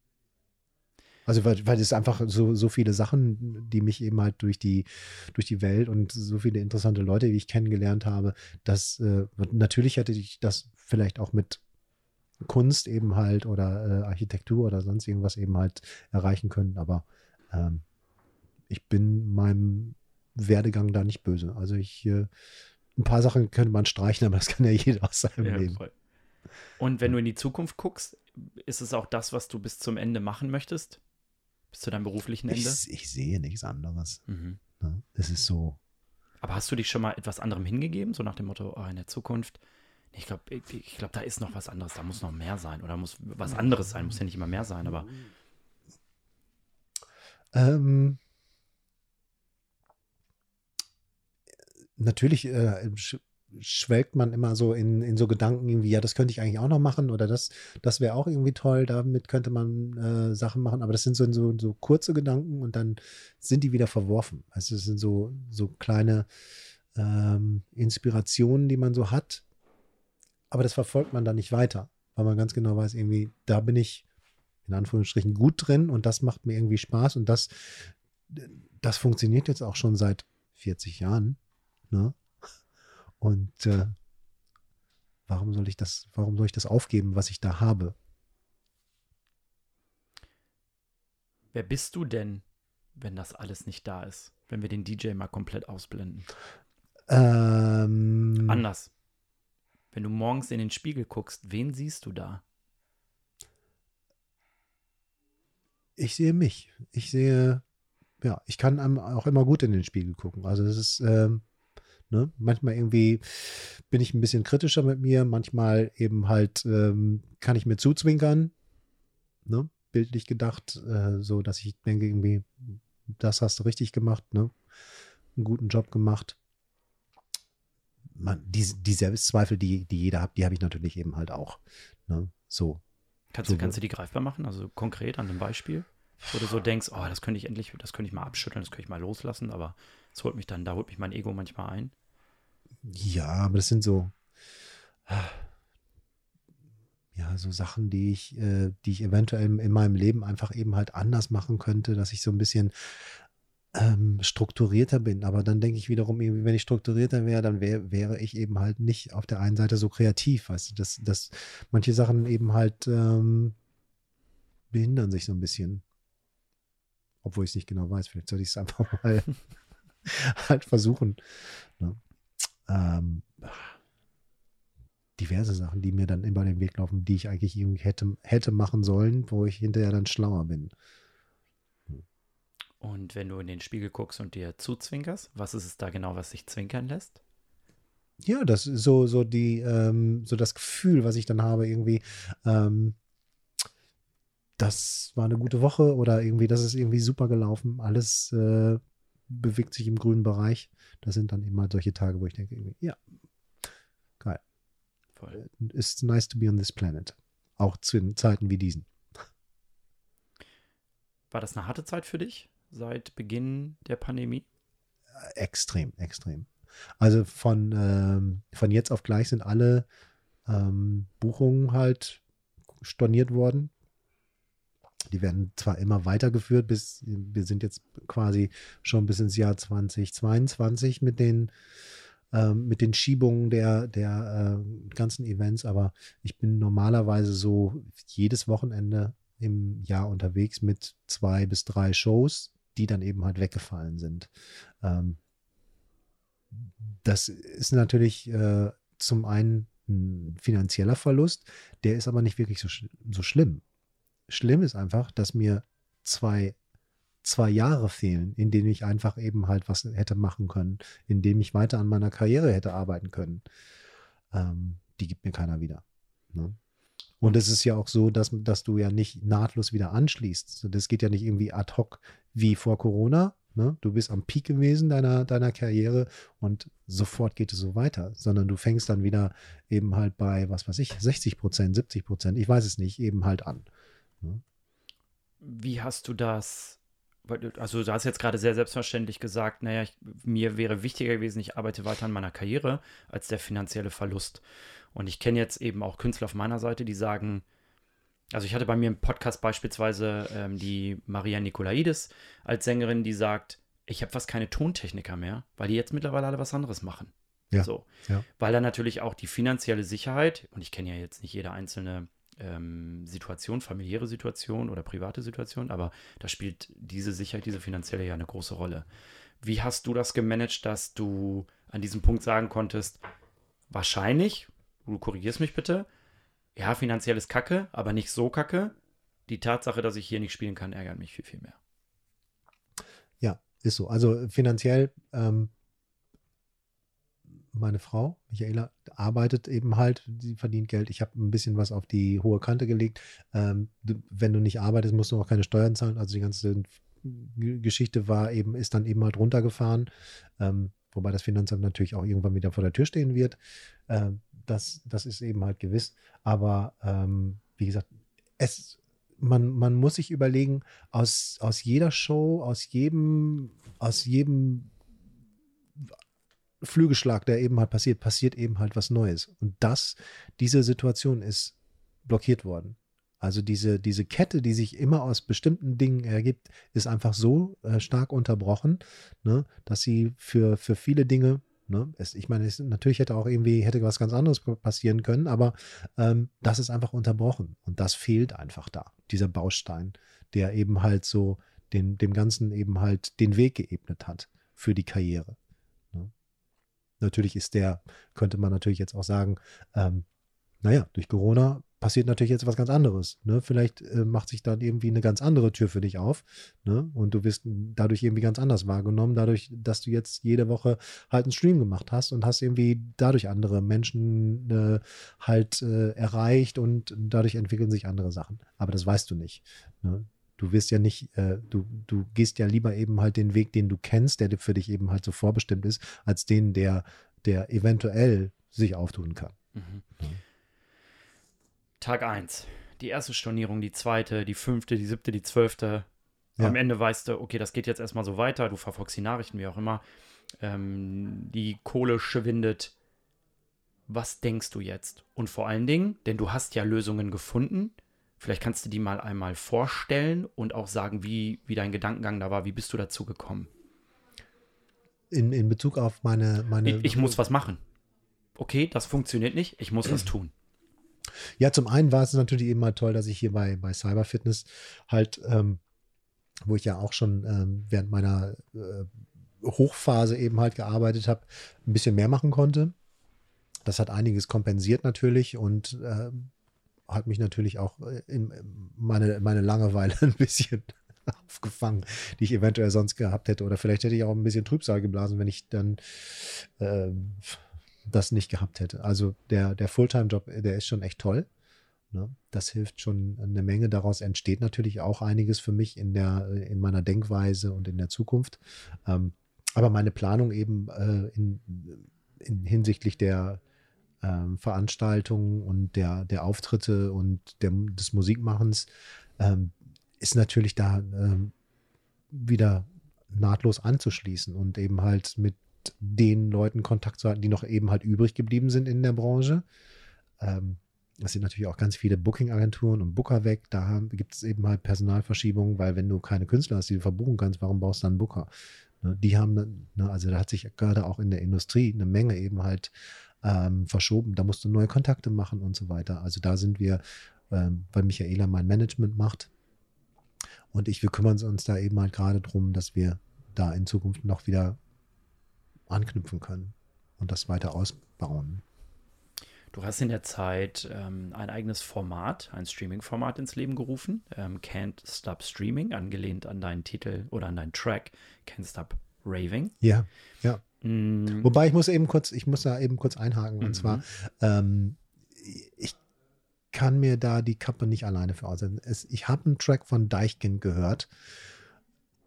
Also weil, weil es einfach so, so viele Sachen, die mich eben halt durch die, durch die Welt und so viele interessante Leute, die ich kennengelernt habe, dass äh, natürlich hätte ich das vielleicht auch mit Kunst eben halt oder äh, Architektur oder sonst irgendwas eben halt erreichen können, aber ähm, ich bin meinem Werdegang da nicht böse. Also ich, äh, ein paar Sachen könnte man streichen, aber das kann ja jeder aus seinem ja, Leben. Voll. Und wenn du in die Zukunft guckst, ist es auch das, was du bis zum Ende machen möchtest? Bis zu deinem beruflichen Ende? Ich, ich sehe nichts anderes. Mhm. Ne? Es ist so. Aber hast du dich schon mal etwas anderem hingegeben? So nach dem Motto, oh, in der Zukunft, ich glaube, ich, ich glaub, da ist noch was anderes, da muss noch mehr sein oder muss was anderes sein, muss ja nicht immer mehr sein, aber. Ähm, natürlich äh, schwelgt man immer so in, in so Gedanken irgendwie, ja, das könnte ich eigentlich auch noch machen oder das, das wäre auch irgendwie toll, damit könnte man äh, Sachen machen, aber das sind so, so, so kurze Gedanken und dann sind die wieder verworfen. Also es sind so, so kleine ähm, Inspirationen, die man so hat, aber das verfolgt man dann nicht weiter, weil man ganz genau weiß, irgendwie, da bin ich in Anführungsstrichen gut drin und das macht mir irgendwie Spaß und das, das funktioniert jetzt auch schon seit 40 Jahren. Ne? Und äh, warum soll ich das, warum soll ich das aufgeben, was ich da habe? Wer bist du denn, wenn das alles nicht da ist? Wenn wir den DJ mal komplett ausblenden? Ähm, Anders. Wenn du morgens in den Spiegel guckst, wen siehst du da? Ich sehe mich. Ich sehe, ja, ich kann auch immer gut in den Spiegel gucken. Also es ist, ähm, Ne? Manchmal irgendwie bin ich ein bisschen kritischer mit mir, manchmal eben halt ähm, kann ich mir zuzwinkern, ne? bildlich gedacht, äh, so dass ich denke, irgendwie, das hast du richtig gemacht, ne? einen guten Job gemacht. Man, die, die Selbstzweifel, die, die jeder hat, die habe ich natürlich eben halt auch. Ne? So. Kannst, so, du, kannst du die greifbar machen? Also konkret an einem Beispiel? Wo du so denkst, oh, das könnte ich endlich, das könnte ich mal abschütteln, das könnte ich mal loslassen, aber es holt mich dann, da holt mich mein Ego manchmal ein. Ja, aber das sind so, ja, so Sachen, die ich, äh, die ich eventuell in meinem Leben einfach eben halt anders machen könnte, dass ich so ein bisschen ähm, strukturierter bin. Aber dann denke ich wiederum, irgendwie, wenn ich strukturierter wäre, dann wär, wäre ich eben halt nicht auf der einen Seite so kreativ, weißt du, dass, dass manche Sachen eben halt ähm, behindern sich so ein bisschen. Obwohl ich es nicht genau weiß, vielleicht sollte ich es einfach mal halt versuchen. Ne? Ähm, diverse Sachen, die mir dann immer den Weg laufen, die ich eigentlich irgendwie hätte, hätte machen sollen, wo ich hinterher dann schlauer bin. Und wenn du in den Spiegel guckst und dir zuzwinkerst, was ist es da genau, was sich zwinkern lässt? Ja, das ist so, so die, ähm, so das Gefühl, was ich dann habe, irgendwie, ähm, das war eine gute Woche oder irgendwie, das ist irgendwie super gelaufen. Alles äh, bewegt sich im grünen Bereich. Das sind dann immer solche Tage, wo ich denke, ja, geil. Voll. It's nice to be on this planet. Auch zu Zeiten wie diesen. War das eine harte Zeit für dich seit Beginn der Pandemie? Extrem, extrem. Also von, ähm, von jetzt auf gleich sind alle ähm, Buchungen halt storniert worden. Die werden zwar immer weitergeführt, bis wir sind jetzt quasi schon bis ins Jahr 2022 mit den, ähm, mit den Schiebungen der, der äh, ganzen Events, aber ich bin normalerweise so jedes Wochenende im Jahr unterwegs mit zwei bis drei Shows, die dann eben halt weggefallen sind. Ähm, das ist natürlich äh, zum einen ein finanzieller Verlust, der ist aber nicht wirklich so, so schlimm schlimm ist einfach, dass mir zwei zwei Jahre fehlen, in denen ich einfach eben halt was hätte machen können, in denen ich weiter an meiner Karriere hätte arbeiten können. Ähm, die gibt mir keiner wieder. Ne? Und es ist ja auch so, dass, dass du ja nicht nahtlos wieder anschließt. Das geht ja nicht irgendwie ad hoc wie vor Corona. Ne? Du bist am Peak gewesen deiner, deiner Karriere und sofort geht es so weiter, sondern du fängst dann wieder eben halt bei, was weiß ich, 60 Prozent, 70 Prozent, ich weiß es nicht, eben halt an. Ne? Wie hast du das also du hast jetzt gerade sehr selbstverständlich gesagt, naja, ich, mir wäre wichtiger gewesen, ich arbeite weiter an meiner Karriere als der finanzielle Verlust. Und ich kenne jetzt eben auch Künstler auf meiner Seite, die sagen, also ich hatte bei mir im Podcast beispielsweise ähm, die Maria Nikolaidis als Sängerin, die sagt, ich habe fast keine Tontechniker mehr, weil die jetzt mittlerweile alle was anderes machen. Ja, so. ja. Weil dann natürlich auch die finanzielle Sicherheit, und ich kenne ja jetzt nicht jede einzelne ähm, Situation, familiäre Situation oder private Situation, aber da spielt diese Sicherheit, diese finanzielle ja eine große Rolle. Wie hast du das gemanagt, dass du an diesem Punkt sagen konntest, wahrscheinlich, du korrigierst mich bitte, ja, finanziell ist Kacke, aber nicht so Kacke. Die Tatsache, dass ich hier nicht spielen kann, ärgert mich viel, viel mehr. Ja, ist so. Also finanziell, ähm, meine Frau, Michaela, arbeitet eben halt, sie verdient Geld. Ich habe ein bisschen was auf die hohe Kante gelegt. Ähm, du, wenn du nicht arbeitest, musst du auch keine Steuern zahlen. Also die ganze Geschichte war eben, ist dann eben halt runtergefahren. Ähm, wobei das Finanzamt natürlich auch irgendwann wieder vor der Tür stehen wird. Ähm, das, das ist eben halt gewiss. Aber ähm, wie gesagt, es, man, man muss sich überlegen, aus, aus jeder Show, aus jedem, aus jedem Flügelschlag, der eben halt passiert, passiert eben halt was Neues. Und das, diese Situation ist blockiert worden. Also diese, diese Kette, die sich immer aus bestimmten Dingen ergibt, ist einfach so äh, stark unterbrochen, ne, dass sie für, für viele Dinge Ne? Es, ich meine, es, natürlich hätte auch irgendwie, hätte was ganz anderes passieren können, aber ähm, das ist einfach unterbrochen. Und das fehlt einfach da, dieser Baustein, der eben halt so den, dem Ganzen eben halt den Weg geebnet hat für die Karriere. Natürlich ist der, könnte man natürlich jetzt auch sagen, ähm, naja, durch Corona passiert natürlich jetzt was ganz anderes. Ne? Vielleicht äh, macht sich dann irgendwie eine ganz andere Tür für dich auf. Ne? Und du wirst dadurch irgendwie ganz anders wahrgenommen, dadurch, dass du jetzt jede Woche halt einen Stream gemacht hast und hast irgendwie dadurch andere Menschen äh, halt äh, erreicht und dadurch entwickeln sich andere Sachen. Aber das weißt du nicht. Ne? Du wirst ja nicht, äh, du, du gehst ja lieber eben halt den Weg, den du kennst, der für dich eben halt so vorbestimmt ist, als den, der, der eventuell sich auftun kann. Mhm. Tag 1. Die erste Stornierung, die zweite, die fünfte, die siebte, die zwölfte. Ja. Am Ende weißt du, okay, das geht jetzt erstmal so weiter, du verfolgst die Nachrichten, wie auch immer. Ähm, die Kohle schwindet. Was denkst du jetzt? Und vor allen Dingen, denn du hast ja Lösungen gefunden, vielleicht kannst du die mal einmal vorstellen und auch sagen, wie, wie dein Gedankengang da war, wie bist du dazu gekommen? In, in Bezug auf meine. meine ich, ich muss was machen. Okay, das funktioniert nicht, ich muss was tun. Ja, zum einen war es natürlich eben mal toll, dass ich hier bei, bei Cyberfitness halt, ähm, wo ich ja auch schon ähm, während meiner äh, Hochphase eben halt gearbeitet habe, ein bisschen mehr machen konnte. Das hat einiges kompensiert natürlich und äh, hat mich natürlich auch in meine, meine Langeweile ein bisschen aufgefangen, die ich eventuell sonst gehabt hätte. Oder vielleicht hätte ich auch ein bisschen Trübsal geblasen, wenn ich dann äh, das nicht gehabt hätte. Also der, der Fulltime-Job, der ist schon echt toll. Ne? Das hilft schon eine Menge. Daraus entsteht natürlich auch einiges für mich in, der, in meiner Denkweise und in der Zukunft. Ähm, aber meine Planung eben äh, in, in, hinsichtlich der ähm, Veranstaltungen und der, der Auftritte und der, des Musikmachens ähm, ist natürlich da ähm, wieder nahtlos anzuschließen und eben halt mit den Leuten Kontakt zu halten, die noch eben halt übrig geblieben sind in der Branche. Ähm, das sind natürlich auch ganz viele Booking-Agenturen und Booker weg. Da gibt es eben halt Personalverschiebungen, weil wenn du keine Künstler hast, die du verbuchen kannst, warum brauchst du dann Booker? Ne, die haben, ne, also da hat sich gerade auch in der Industrie eine Menge eben halt ähm, verschoben. Da musst du neue Kontakte machen und so weiter. Also da sind wir, ähm, weil Michaela mein Management macht und ich, wir kümmern uns da eben halt gerade drum, dass wir da in Zukunft noch wieder anknüpfen können und das weiter ausbauen. Du hast in der Zeit ähm, ein eigenes Format, ein Streaming-Format ins Leben gerufen, ähm, Can't Stop Streaming, angelehnt an deinen Titel oder an deinen Track Can't Stop Raving. Ja, ja. Mm, Wobei ich muss eben kurz, ich muss da eben kurz einhaken. Und Mhm. zwar, ähm, ich kann mir da die Kappe nicht alleine für aussetzen. Es, ich habe einen Track von Deichkind gehört.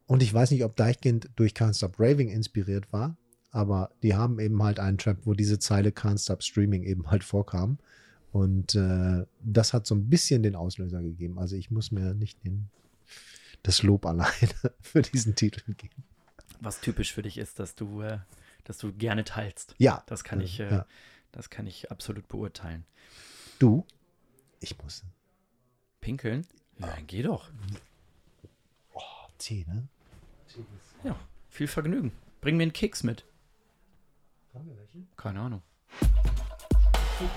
Und ich weiß nicht, ob Deichkind durch Can't Stop Raving inspiriert war, aber die haben eben halt einen Track, wo diese Zeile Can't Stop Streaming eben halt vorkam. Und äh, das hat so ein bisschen den Auslöser gegeben. Also ich muss mir nicht den, das Lob alleine für diesen Titel geben. was typisch für dich ist, dass du, äh, dass du gerne teilst. Ja, Das kann ich, äh, Ja. das kann ich absolut beurteilen. du, ich muss. Pinkeln? Ja, dann geh doch. Tee, ne? Ja, viel Vergnügen. Bring mir einen Keks mit. Keine Ahnung. Du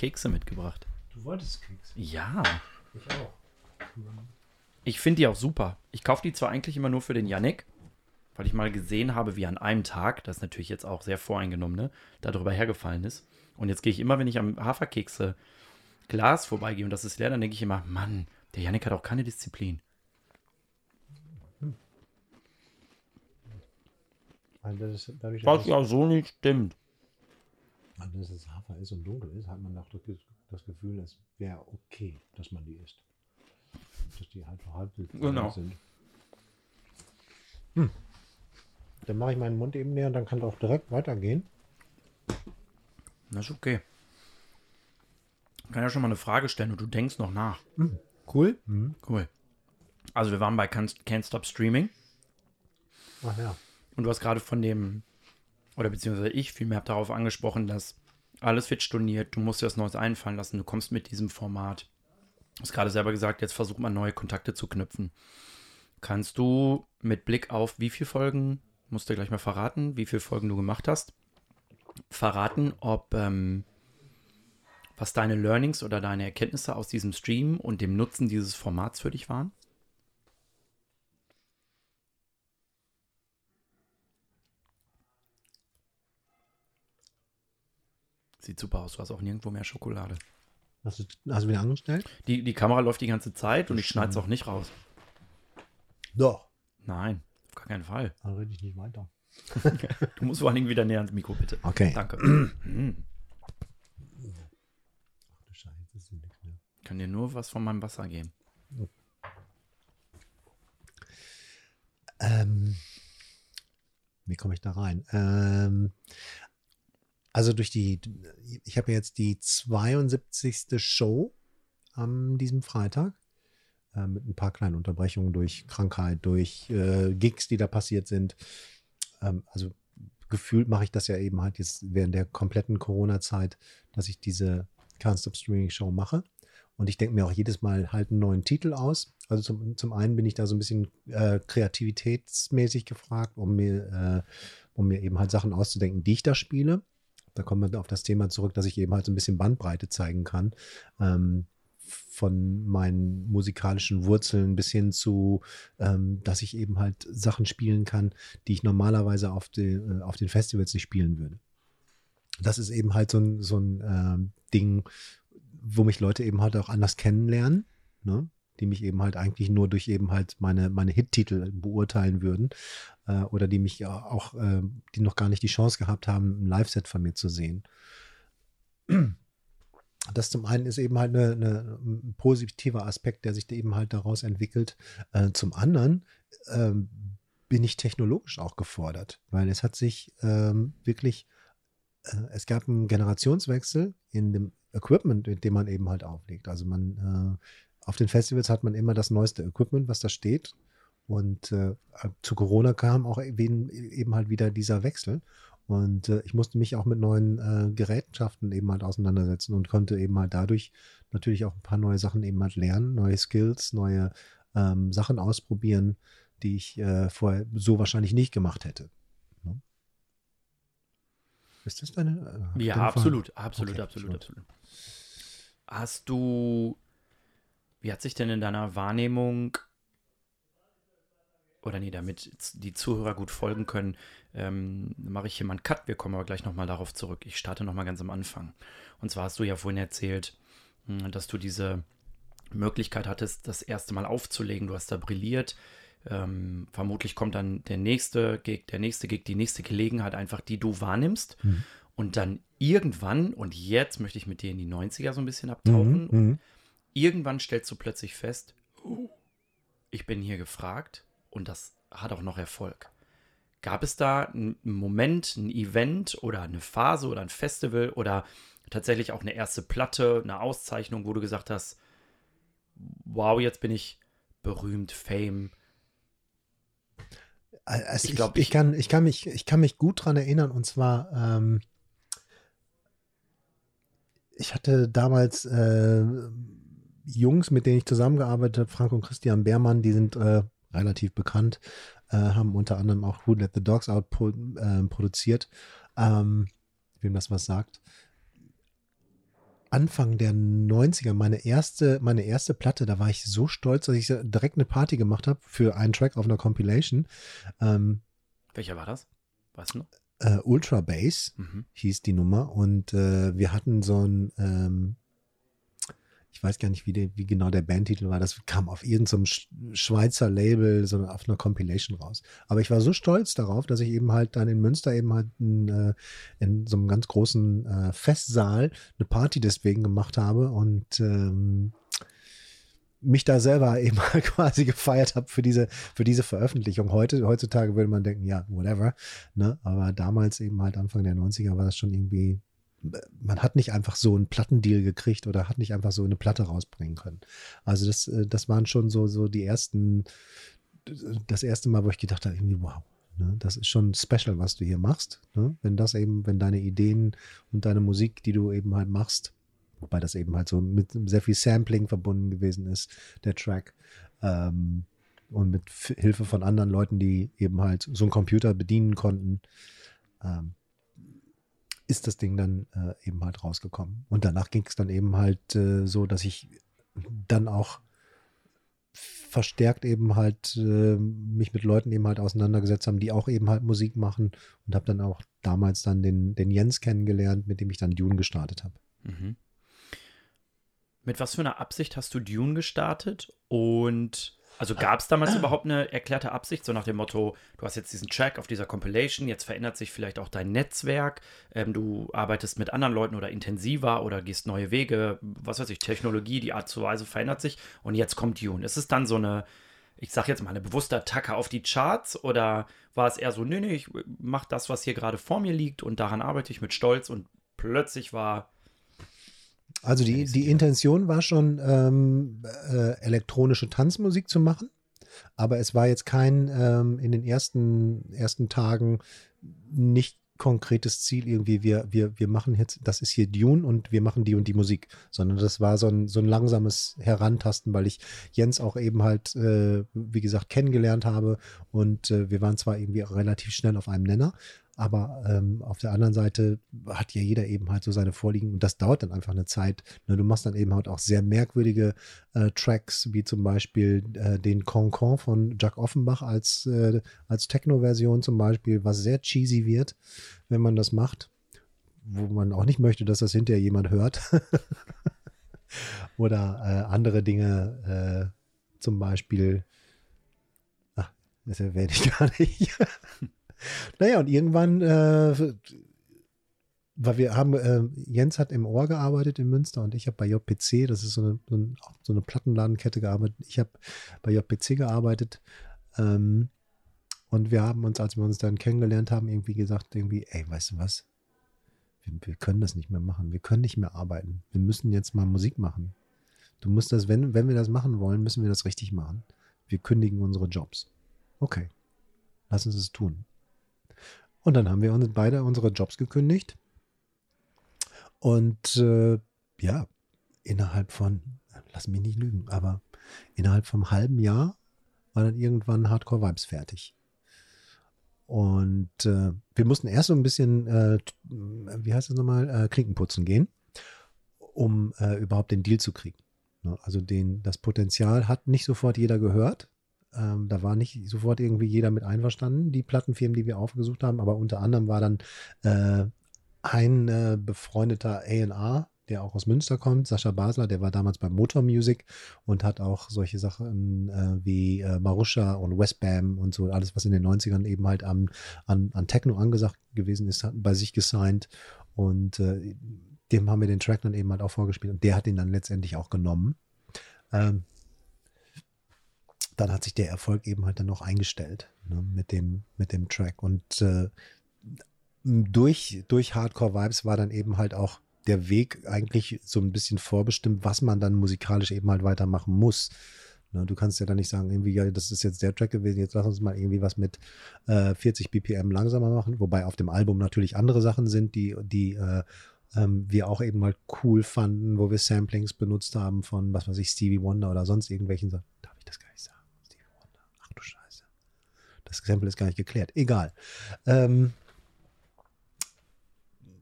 Kekse mitgebracht. Du wolltest Keks. Ja. Ich auch. Ich finde die auch super. Ich kaufe die zwar eigentlich immer nur für den Yannick, weil ich mal gesehen habe, wie an einem Tag, das ist natürlich jetzt auch sehr voreingenommen, ne, da drüber hergefallen ist. Und jetzt gehe ich immer, wenn ich am Haferkekse Glas vorbeigehe und das ist leer, dann denke ich immer, Mann, der Yannick hat auch keine Disziplin. Weil das ist, dadurch, Was dass, ja so nicht stimmt. Weil das es Hafer ist und dunkel ist, hat man auch das Ge- das Gefühl, es wäre okay, dass man die isst. Dass die halt halb Genau. sind. Hm. Dann mache ich meinen Mund eben näher und dann kann es auch direkt weitergehen. Das ist okay. Ich kann ja schon mal eine Frage stellen und du denkst noch nach. Cool? Cool. Also wir waren bei Can't, Can't Stop Streaming. Ach ja. Und du hast gerade von dem, oder beziehungsweise ich vielmehr habe darauf angesprochen, dass alles wird storniert, du musst dir was Neues einfallen lassen, du kommst mit diesem Format. Du hast gerade selber gesagt, jetzt versucht man neue Kontakte zu knüpfen. Kannst du mit Blick auf wie viele Folgen, musst du gleich mal verraten, wie viele Folgen du gemacht hast, verraten, ob ähm, was deine Learnings oder deine Erkenntnisse aus diesem Stream und dem Nutzen dieses Formats für dich waren? Sieht super aus, du hast auch nirgendwo mehr Schokolade. Hast du, hast du wieder angestellt? Die, die Kamera läuft die ganze Zeit und ich schneide es auch nicht raus. Doch. Nein, auf gar keinen Fall. Dann rede ich nicht weiter. Du musst vor allen Dingen wieder näher ans Mikro, bitte. Okay. Danke. Hm. Ach du Scheiße, das ist nichts mehr. Ich kann dir nur was von meinem Wasser geben. Ähm, wie komme ich da rein? Ähm, also durch die, ich habe jetzt die 72. Show an diesem Freitag äh, mit ein paar kleinen Unterbrechungen durch Krankheit, durch äh, Gigs, die da passiert sind. Ähm, also gefühlt mache ich das ja eben halt jetzt während der kompletten Corona-Zeit, dass ich diese Can't Stop Streaming Show mache. Und ich denke mir auch jedes Mal halt einen neuen Titel aus. Also zum, zum einen bin ich da so ein bisschen äh, kreativitätsmäßig gefragt, um mir, äh, um mir eben halt Sachen auszudenken, die ich da spiele. Da kommt man auf das Thema zurück, dass ich eben halt so ein bisschen Bandbreite zeigen kann. Ähm, von meinen musikalischen Wurzeln bis hin zu, ähm, dass ich eben halt Sachen spielen kann, die ich normalerweise auf, die, äh, auf den Festivals nicht spielen würde. Das ist eben halt so ein, so ein ähm, Ding, wo mich Leute eben halt auch anders kennenlernen, ne? die mich eben halt eigentlich nur durch eben halt meine, meine Hit-Titel beurteilen würden äh, oder die mich auch, äh, die noch gar nicht die Chance gehabt haben, ein Live-Set von mir zu sehen. Das zum einen ist eben halt eine, eine, ein positiver Aspekt, der sich eben halt daraus entwickelt. Äh, zum anderen ähm, bin ich technologisch auch gefordert, weil es hat sich ähm, wirklich, äh, es gab einen Generationswechsel in dem Equipment, mit dem man eben halt auflegt. Also man, äh, auf den Festivals hat man immer das neueste Equipment, was da steht. Und äh, zu Corona kam auch eben, halt wieder dieser Wechsel. Und äh, ich musste mich auch mit neuen äh, Gerätschaften eben halt auseinandersetzen und konnte eben halt dadurch natürlich auch ein paar neue Sachen eben halt lernen, neue Skills, neue ähm, Sachen ausprobieren, die ich äh, vorher so wahrscheinlich nicht gemacht hätte. Ne? Ist das deine? Äh, ja, absolut, absolut, okay, absolut, absolut. Hast du, wie hat sich denn in deiner Wahrnehmung, oder nee, damit die Zuhörer gut folgen können, ähm, mache ich hier mal einen Cut. Wir kommen aber gleich nochmal darauf zurück. Ich starte nochmal ganz am Anfang. Und zwar hast du ja vorhin erzählt, hm, dass du diese Möglichkeit hattest, das erste Mal aufzulegen. Du hast da brilliert. Ähm, vermutlich kommt dann der nächste Gig, der nächste Gig, die nächste Gelegenheit einfach, die du wahrnimmst. Mhm. Und dann irgendwann, und jetzt möchte ich mit dir in die 90er so ein bisschen abtauchen, mhm. mhm. irgendwann stellst du plötzlich fest, oh, ich bin hier gefragt und das hat auch noch Erfolg. Gab es da einen Moment, ein Event oder eine Phase oder ein Festival oder tatsächlich auch eine erste Platte, eine Auszeichnung, wo du gesagt hast, wow, jetzt bin ich berühmt, Fame, also ich, glaub, ich, ich, kann, ich, kann mich, ich kann mich gut daran erinnern und zwar, ähm, ich hatte damals äh, Jungs, mit denen ich zusammengearbeitet habe, Frank und Christian Beermann, die sind äh, relativ bekannt, äh, haben unter anderem auch Who Let the Dogs Out pro, äh, produziert, ähm, wem das was sagt. Anfang der 90er, meine erste, meine erste Platte, da war ich so stolz, dass ich direkt eine Party gemacht habe für einen Track auf einer Compilation. Ähm, Welcher war das? Weißt du noch? Äh, Ultra Bass mhm. hieß die Nummer und äh, wir hatten so ein ähm, ich weiß gar nicht, wie, der, wie genau der Bandtitel war. Das kam auf irgendeinem Schweizer Label, so auf einer Compilation raus. Aber ich war so stolz darauf, dass ich eben halt dann in Münster eben halt in, äh, in so einem ganz großen äh, Festsaal eine Party deswegen gemacht habe und ähm, mich da selber eben halt quasi gefeiert habe für diese, für diese Veröffentlichung. Heute, heutzutage würde man denken, ja, whatever. Ne? Aber damals eben halt Anfang der 90er war das schon irgendwie man hat nicht einfach so einen Plattendeal gekriegt oder hat nicht einfach so eine Platte rausbringen können. Also das, äh, das waren schon so, so die ersten, das erste Mal, wo ich gedacht habe, irgendwie, wow, ne, das ist schon special, was du hier machst. Ne? Wenn das eben, wenn deine Ideen und deine Musik, die du eben halt machst, wobei das eben halt so mit sehr viel Sampling verbunden gewesen ist, der Track, ähm, und mit Hilfe von anderen Leuten, die eben halt so einen Computer bedienen konnten, ähm, ist das Ding dann äh, eben halt rausgekommen. Und danach ging es dann eben halt äh, so, dass ich dann auch verstärkt eben halt äh, mich mit Leuten eben halt auseinandergesetzt haben, die auch eben halt Musik machen und habe dann auch damals dann den, den Jens kennengelernt, mit dem ich dann Dune gestartet habe. Mhm. Mit was für einer Absicht hast du Dune gestartet und also gab es damals überhaupt eine erklärte Absicht, so nach dem Motto, du hast jetzt diesen Track auf dieser Compilation, jetzt verändert sich vielleicht auch dein Netzwerk, ähm, du arbeitest mit anderen Leuten oder intensiver oder gehst neue Wege, was weiß ich, Technologie, die Art zu Weise verändert sich und jetzt kommt Dune. Ist es dann so eine, ich sag jetzt mal, eine bewusste Attacke auf die Charts oder war es eher so, nee, nee, ich mach das, was hier gerade vor mir liegt und daran arbeite ich mit Stolz und plötzlich war also die, die Intention war schon, ähm, äh, elektronische Tanzmusik zu machen, aber es war jetzt kein ähm, in den ersten, ersten Tagen nicht konkretes Ziel irgendwie, wir, wir, wir machen jetzt, das ist hier Dune und wir machen die und die Musik, sondern das war so ein, so ein langsames Herantasten, weil ich Jens auch eben halt, äh, wie gesagt, kennengelernt habe und äh, wir waren zwar irgendwie relativ schnell auf einem Nenner, aber ähm, auf der anderen Seite hat ja jeder eben halt so seine Vorliegen und das dauert dann einfach eine Zeit. Ne, du machst dann eben halt auch sehr merkwürdige äh, Tracks, wie zum Beispiel äh, den Concon von Jack Offenbach als, äh, als Techno-Version zum Beispiel, was sehr cheesy wird, wenn man das macht, wo man auch nicht möchte, dass das hinterher jemand hört. Oder äh, andere Dinge, äh, zum Beispiel, ach, das erwähne ich gar nicht. Naja, und irgendwann, äh, weil wir haben, äh, Jens hat im Ohr gearbeitet in Münster und ich habe bei JPC, das ist so eine, so, ein, so eine Plattenladenkette gearbeitet. Ich habe bei JPC gearbeitet. Ähm, und wir haben uns, als wir uns dann kennengelernt haben, irgendwie gesagt, irgendwie, ey, weißt du was? Wir, wir können das nicht mehr machen. Wir können nicht mehr arbeiten. Wir müssen jetzt mal Musik machen. Du musst das, wenn, wenn wir das machen wollen, müssen wir das richtig machen. Wir kündigen unsere Jobs. Okay. Lass uns es tun. Und dann haben wir uns beide unsere Jobs gekündigt. Und äh, ja, innerhalb von, lass mich nicht lügen, aber innerhalb vom halben Jahr war dann irgendwann Hardcore Vibes fertig. Und äh, wir mussten erst so ein bisschen, äh, wie heißt das nochmal, äh, Klinkenputzen gehen, um äh, überhaupt den Deal zu kriegen. Ne? Also den, das Potenzial hat nicht sofort jeder gehört. Ähm, da war nicht sofort irgendwie jeder mit einverstanden, die Plattenfirmen, die wir aufgesucht haben, aber unter anderem war dann äh, ein äh, befreundeter A&R, der auch aus Münster kommt, Sascha Basler, der war damals bei Motor Music und hat auch solche Sachen äh, wie äh, Marusha und Westbam und so, alles, was in den 90ern eben halt an, an, an Techno angesagt gewesen ist, hat bei sich gesigned und äh, dem haben wir den Track dann eben halt auch vorgespielt und der hat ihn dann letztendlich auch genommen. Ähm, dann hat sich der Erfolg eben halt dann noch eingestellt ne, mit, dem, mit dem Track und äh, durch, durch Hardcore Vibes war dann eben halt auch der Weg eigentlich so ein bisschen vorbestimmt, was man dann musikalisch eben halt weitermachen muss. Ne, du kannst ja dann nicht sagen, irgendwie, ja, das ist jetzt der Track gewesen, jetzt lass uns mal irgendwie was mit äh, 40 BPM langsamer machen, wobei auf dem Album natürlich andere Sachen sind, die, die äh, ähm, wir auch eben mal cool fanden, wo wir Samplings benutzt haben von, was weiß ich, Stevie Wonder oder sonst irgendwelchen Sachen. Darf ich das gar nicht sagen? Stevie Wonder. Ach du Scheiße. Das Sample ist gar nicht geklärt. Egal. Ähm,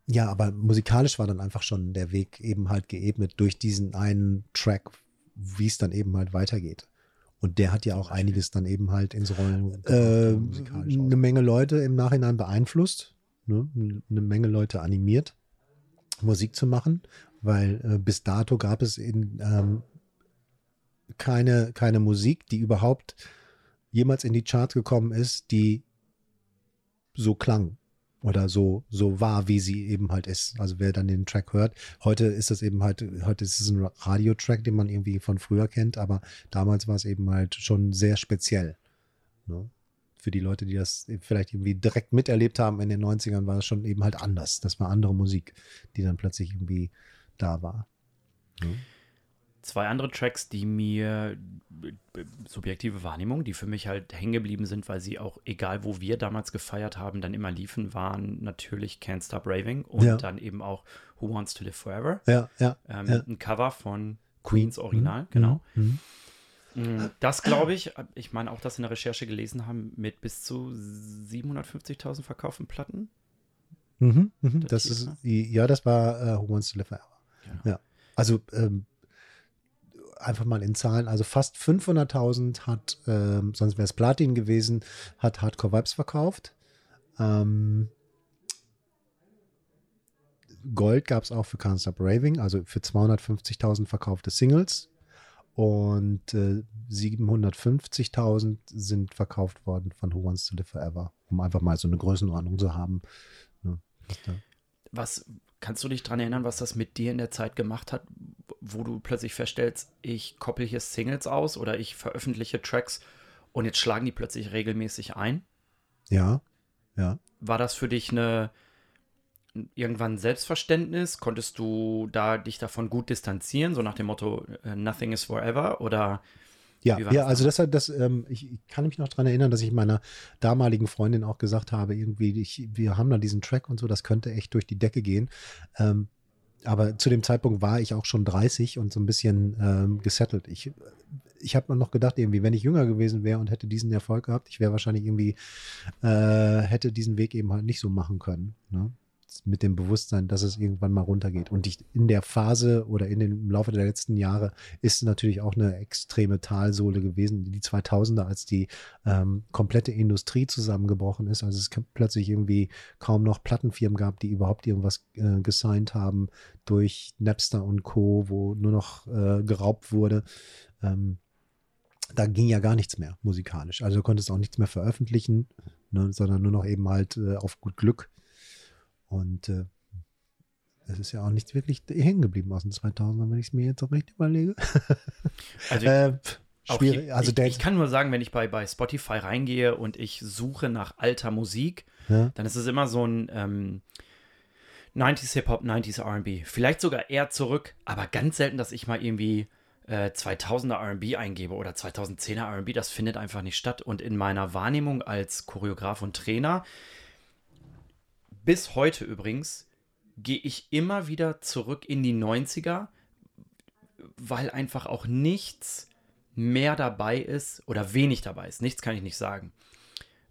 ja, aber musikalisch war dann einfach schon der Weg eben halt geebnet durch diesen einen Track, wie es dann eben halt weitergeht. Und der hat ja auch einiges dann eben halt ins Rollen äh, eine Menge Leute im Nachhinein beeinflusst, ne? eine Menge Leute animiert, Musik zu machen, weil äh, bis dato gab es in, ähm, keine, keine Musik, die überhaupt jemals in die Charts gekommen ist, die so klang oder so, so war, wie sie eben halt ist. Also wer dann den Track hört. Heute ist das eben halt, heute ist es ein Radiotrack, den man irgendwie von früher kennt, aber damals war es eben halt schon sehr speziell. Ne? Für die Leute, die das vielleicht irgendwie direkt miterlebt haben in den 90ern, war es schon eben halt anders. Das war andere Musik, die dann plötzlich irgendwie da war. Ne? Zwei andere Tracks, die mir subjektive Wahrnehmung, die für mich halt hängen geblieben sind, weil sie auch, egal wo wir damals gefeiert haben, dann immer liefen, waren natürlich Can't Stop Raving und ja. dann eben auch Who Wants to Live Forever. Ja, ja, ähm, ja. Ein Cover von Queens Original, mhm. genau. Mhm. Mm, das glaube ich, ich meine auch, dass in der Recherche gelesen haben, mit bis zu 750.000 verkauften Platten. Mhm, mhm. Das, das ist, ja, das war uh, Who Wants to Live Forever. Genau. Ja. Also ähm, einfach mal in Zahlen, also fast 500.000 hat, ähm, sonst wäre es Platin gewesen, hat Hardcore Vibes verkauft. Ähm, Gold gab es auch für Can't Stop Raving, also für 250.000 verkaufte Singles. Und äh, 750.000 sind verkauft worden von Who Wants to Live Forever, um einfach mal so eine Größenordnung zu haben. Ne, was, kannst du dich daran erinnern, was das mit dir in der Zeit gemacht hat, wo du plötzlich feststellst, ich koppel hier Singles aus oder ich veröffentliche Tracks und jetzt schlagen die plötzlich regelmäßig ein? Ja, ja. War das für dich eine irgendwann Selbstverständnis? Konntest du da dich davon gut distanzieren, so nach dem Motto äh, Nothing is forever oder ja, ja, also das, das ähm, ich, ich, kann mich noch daran erinnern, dass ich meiner damaligen Freundin auch gesagt habe, irgendwie, ich, wir haben da diesen Track und so, das könnte echt durch die Decke gehen. Ähm, aber zu dem Zeitpunkt war ich auch schon 30 und so ein bisschen ähm, gesettelt. Ich, ich habe mir noch gedacht, irgendwie, wenn ich jünger gewesen wäre und hätte diesen Erfolg gehabt, ich wäre wahrscheinlich irgendwie, äh, hätte diesen Weg eben halt nicht so machen können. Ne? Mit dem Bewusstsein, dass es irgendwann mal runtergeht. Und in der Phase oder in den, im Laufe der letzten Jahre ist natürlich auch eine extreme Talsohle gewesen, die 2000er, als die ähm, komplette Industrie zusammengebrochen ist. Also es plötzlich irgendwie kaum noch Plattenfirmen gab, die überhaupt irgendwas äh, gesigned haben durch Napster und Co., wo nur noch äh, geraubt wurde. Ähm, da ging ja gar nichts mehr musikalisch. Also du konntest auch nichts mehr veröffentlichen, ne, sondern nur noch eben halt äh, auf gut Glück und äh, es ist ja auch nicht wirklich hängen geblieben aus den 2000ern, wenn ich es mir jetzt so recht überlege. Also, äh, schwierig. Hier, also ich, ich, kann nur sagen, wenn ich bei, bei Spotify reingehe und ich suche nach alter Musik, ja. dann ist es immer so ein ähm, 90s Hip-Hop, 90s RB. Vielleicht sogar eher zurück, aber ganz selten, dass ich mal irgendwie äh, 2000er RB eingebe oder 2010er RB. Das findet einfach nicht statt. Und in meiner Wahrnehmung als Choreograf und Trainer bis heute übrigens gehe ich immer wieder zurück in die 90er, weil einfach auch nichts mehr dabei ist oder wenig dabei ist. Nichts kann ich nicht sagen.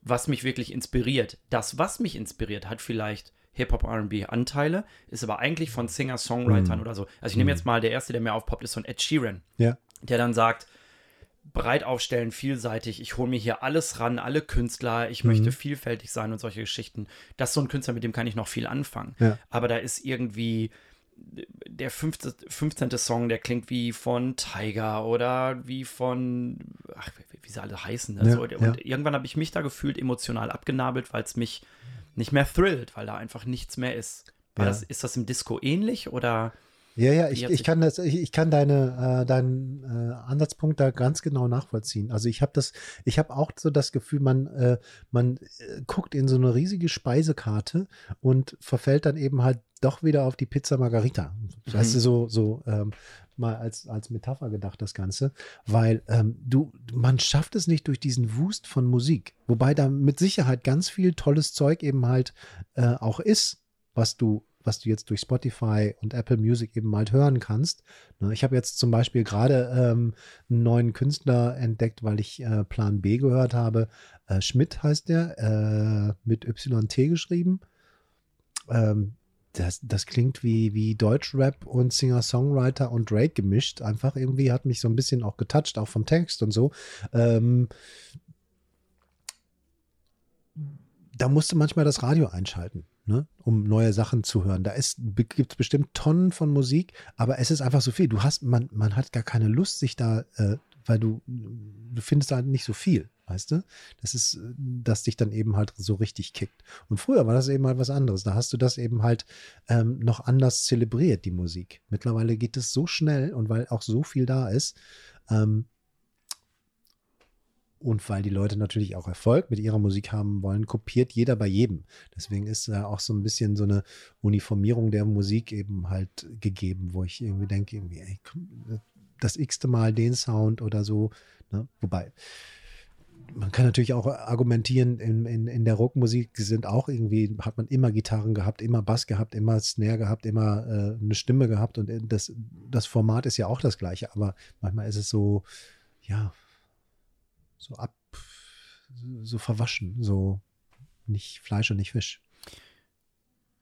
was mich wirklich inspiriert. Das, was mich inspiriert, hat vielleicht Hip-Hop, RB-Anteile, ist aber eigentlich von Singer-Songwritern Mhm. oder so. Also ich nehme Mhm. jetzt mal, der erste, der mir aufpoppt, ist von Ed Sheeran, Ja. der dann sagt, breit aufstellen, vielseitig, ich hole mir hier alles ran, alle Künstler, ich Mhm. möchte vielfältig sein und solche Geschichten. Das ist so ein Künstler, mit dem kann ich noch viel anfangen. Ja. Aber da ist irgendwie der 15. 15. Song, der klingt wie von Tiger oder wie von, ach, wie, sie alle heißen. Ne? Ja, ja. irgendwann habe ich mich da gefühlt emotional abgenabelt, weil es mich nicht mehr thrillt, weil da einfach nichts mehr ist. Ja. das, ist das im Disco ähnlich oder? Ja, ja, ich, ich kann das, ich, ich kann deine, äh, deinen äh, Ansatzpunkt da ganz genau nachvollziehen. Also ich habe das, ich habe auch so das Gefühl, man, äh, man äh, guckt in so eine riesige Speisekarte und verfällt dann eben halt doch wieder auf die Pizza Margarita. Weißt du, so, so ähm, mal als, als Metapher gedacht, das Ganze. Weil ähm, du, man schafft es nicht durch diesen Wust von Musik. Wobei da mit Sicherheit ganz viel tolles Zeug eben halt äh, auch ist, was du was du jetzt durch Spotify und Apple Music eben halt hören kannst. Ne, Ich habe jetzt zum Beispiel gerade ähm, einen neuen Künstler entdeckt, weil ich äh, Plan B gehört habe. Äh, Schmidt heißt der, äh, mit YT geschrieben. Ähm, das, das klingt wie, wie Deutschrap und Singer-Songwriter und Drake gemischt. Einfach irgendwie hat mich so ein bisschen auch getoucht, auch vom Text und so. Ähm, da musste manchmal das Radio einschalten, ne, um neue Sachen zu hören. Da gibt es bestimmt Tonnen von Musik, aber es ist einfach so viel. Du hast, man, man hat gar keine Lust, sich da, äh, weil du, du findest da nicht so viel, weißt du? Das ist, dass dich dann eben halt so richtig kickt. Und früher war das eben halt was anderes. Da hast du das eben halt ähm, noch anders zelebriert, die Musik. Mittlerweile geht es so schnell und weil auch so viel da ist, ähm, und weil die Leute natürlich auch Erfolg mit ihrer Musik haben wollen, kopiert jeder bei jedem. Deswegen ist da auch so ein bisschen so eine Uniformierung der Musik eben halt gegeben, wo ich irgendwie denke, irgendwie, ey, das x-te Mal den Sound oder so. Ne? Wobei, man kann natürlich auch argumentieren, in, in, in der Rockmusik sind auch irgendwie, hat man immer Gitarren gehabt, immer Bass gehabt, immer Snare gehabt, immer äh, eine Stimme gehabt und das, das Format ist ja auch das gleiche, aber manchmal ist es so, ja, so ab, so verwaschen, so nicht Fleisch und nicht Fisch.